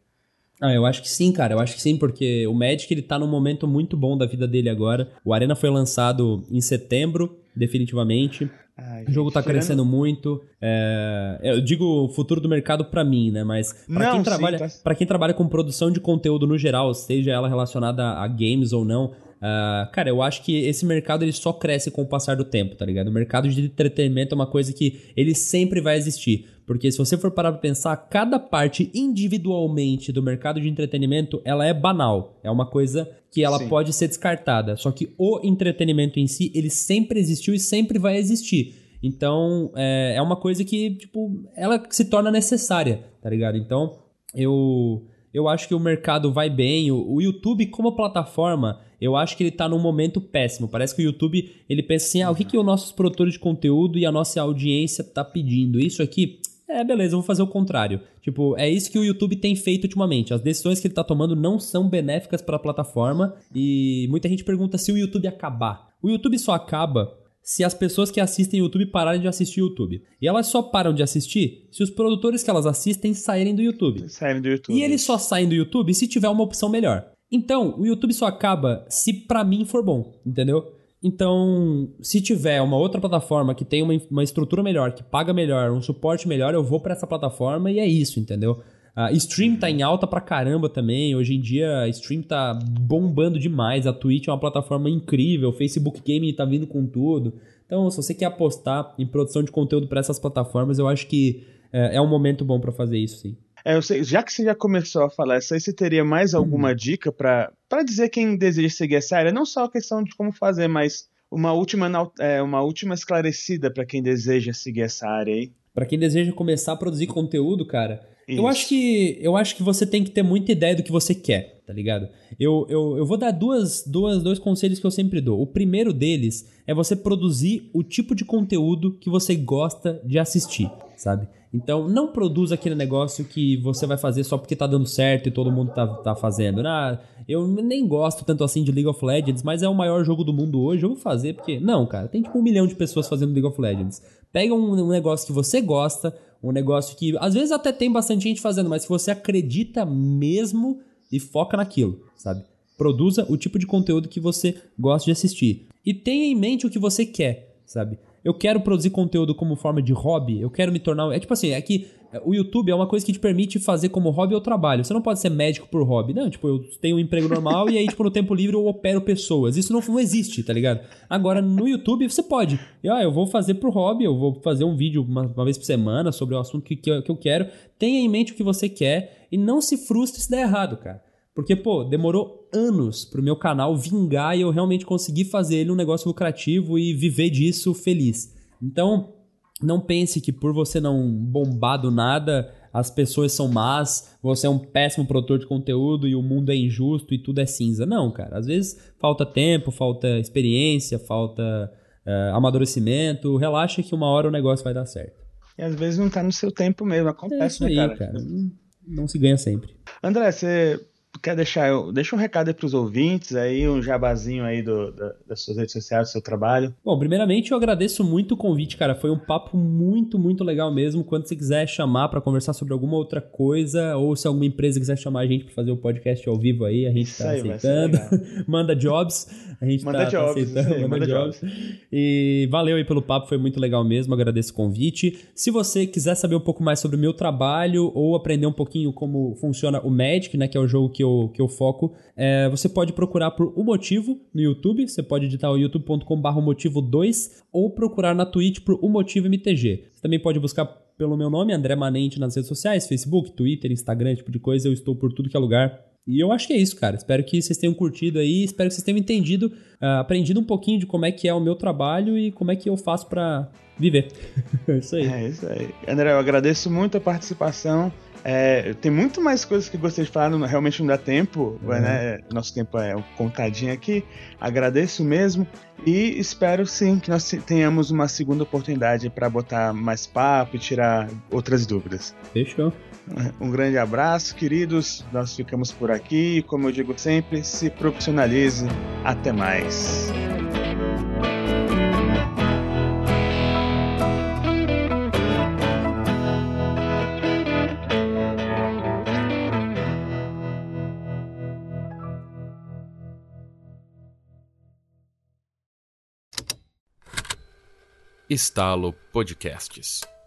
Ah, eu acho que sim, cara. Eu acho que sim, porque o Magic ele tá num momento muito bom da vida dele agora. O Arena foi lançado em setembro, definitivamente. Ai, o jogo tá crescendo muito. É... eu digo o futuro do mercado para mim, né? Mas para quem trabalha, tá... para quem trabalha com produção de conteúdo no geral, seja ela relacionada a games ou não, Uh, cara, eu acho que esse mercado ele só cresce com o passar do tempo, tá ligado? O mercado de entretenimento é uma coisa que ele sempre vai existir. Porque se você for parar pra pensar, cada parte individualmente do mercado de entretenimento, ela é banal. É uma coisa que ela Sim. pode ser descartada. Só que o entretenimento em si, ele sempre existiu e sempre vai existir. Então, é, é uma coisa que, tipo, ela se torna necessária, tá ligado? Então, eu, eu acho que o mercado vai bem. O, o YouTube, como plataforma, eu acho que ele tá num momento péssimo. Parece que o YouTube, ele pensa assim, ah, o que, que os nossos produtores de conteúdo e a nossa audiência tá pedindo? Isso aqui, é, beleza, eu vou fazer o contrário. Tipo, é isso que o YouTube tem feito ultimamente. As decisões que ele tá tomando não são benéficas para a plataforma e muita gente pergunta se o YouTube acabar. O YouTube só acaba se as pessoas que assistem YouTube pararem de assistir YouTube. E elas só param de assistir se os produtores que elas assistem saírem do YouTube. Saírem do YouTube. E eles só saem do YouTube se tiver uma opção melhor. Então, o YouTube só acaba se para mim for bom, entendeu? Então, se tiver uma outra plataforma que tem uma, uma estrutura melhor, que paga melhor, um suporte melhor, eu vou para essa plataforma e é isso, entendeu? Uh, stream tá em alta pra caramba também. Hoje em dia, stream tá bombando demais. A Twitch é uma plataforma incrível. O Facebook Gaming tá vindo com tudo. Então, se você quer apostar em produção de conteúdo para essas plataformas, eu acho que é, é um momento bom para fazer isso, sim. É, sei, já que você já começou a falar isso aí, você teria mais alguma uhum. dica para dizer quem deseja seguir essa área? Não só a questão de como fazer, mas uma última, é, uma última esclarecida para quem deseja seguir essa área aí. Para quem deseja começar a produzir conteúdo, cara, isso. eu acho que eu acho que você tem que ter muita ideia do que você quer, tá ligado? Eu, eu, eu vou dar duas, duas, dois conselhos que eu sempre dou. O primeiro deles é você produzir o tipo de conteúdo que você gosta de assistir, sabe? Então, não produza aquele negócio que você vai fazer só porque tá dando certo e todo mundo tá, tá fazendo. Ah, eu nem gosto tanto assim de League of Legends, mas é o maior jogo do mundo hoje, eu vou fazer porque... Não, cara, tem tipo um milhão de pessoas fazendo League of Legends. Pega um, um negócio que você gosta, um negócio que às vezes até tem bastante gente fazendo, mas se você acredita mesmo e foca naquilo, sabe? Produza o tipo de conteúdo que você gosta de assistir. E tenha em mente o que você quer, sabe? Eu quero produzir conteúdo como forma de hobby, eu quero me tornar. É tipo assim, é que o YouTube é uma coisa que te permite fazer como hobby ou trabalho. Você não pode ser médico por hobby. Não, tipo, eu tenho um emprego normal e aí, tipo, no tempo livre eu opero pessoas. Isso não, não existe, tá ligado? Agora, no YouTube, você pode. E, ah, eu vou fazer por hobby, eu vou fazer um vídeo uma, uma vez por semana sobre o assunto que, que, eu, que eu quero. Tenha em mente o que você quer e não se frustre se der errado, cara. Porque, pô, demorou anos pro meu canal vingar e eu realmente conseguir fazer ele um negócio lucrativo e viver disso feliz. Então, não pense que por você não bombar do nada, as pessoas são más, você é um péssimo produtor de conteúdo e o mundo é injusto e tudo é cinza. Não, cara. Às vezes falta tempo, falta experiência, falta uh, amadurecimento. Relaxa que uma hora o negócio vai dar certo. E às vezes não tá no seu tempo mesmo, acontece, é isso né, aí, cara? cara. Não, não se ganha sempre. André, você quer deixar, deixa um recado aí para os ouvintes, aí um jabazinho aí do, da, das suas redes sociais, do seu trabalho. Bom, primeiramente eu agradeço muito o convite, cara. Foi um papo muito, muito legal mesmo. Quando você quiser chamar para conversar sobre alguma outra coisa, ou se alguma empresa quiser chamar a gente para fazer o um podcast ao vivo aí, a gente Isso tá aí, aceitando. manda jobs, a gente manda tá, jobs, tá aceitando, aí, manda, manda jobs. jobs. E valeu aí pelo papo, foi muito legal mesmo. Agradeço o convite. Se você quiser saber um pouco mais sobre o meu trabalho ou aprender um pouquinho como funciona o Magic, né, que é o jogo que eu, que eu foco é, você pode procurar por O Motivo no YouTube, você pode digitar o youtube.com.br motivo 2 ou procurar na Twitch por O Motivo MTG. Você também pode buscar pelo meu nome, André Manente, nas redes sociais, Facebook, Twitter, Instagram, tipo de coisa, eu estou por tudo que é lugar. E eu acho que é isso, cara. Espero que vocês tenham curtido aí, espero que vocês tenham entendido, uh, aprendido um pouquinho de como é que é o meu trabalho e como é que eu faço para viver. é isso aí. É isso aí. André, eu agradeço muito a participação. É, tem muito mais coisas que gostaria de falar, não, realmente não dá tempo, uhum. né? Nosso tempo é contadinho aqui. Agradeço mesmo e espero sim que nós tenhamos uma segunda oportunidade para botar mais papo e tirar outras dúvidas. Fechou. Um grande abraço, queridos. Nós ficamos por aqui. Como eu digo sempre, se profissionalize. Até mais. Estalo Podcasts.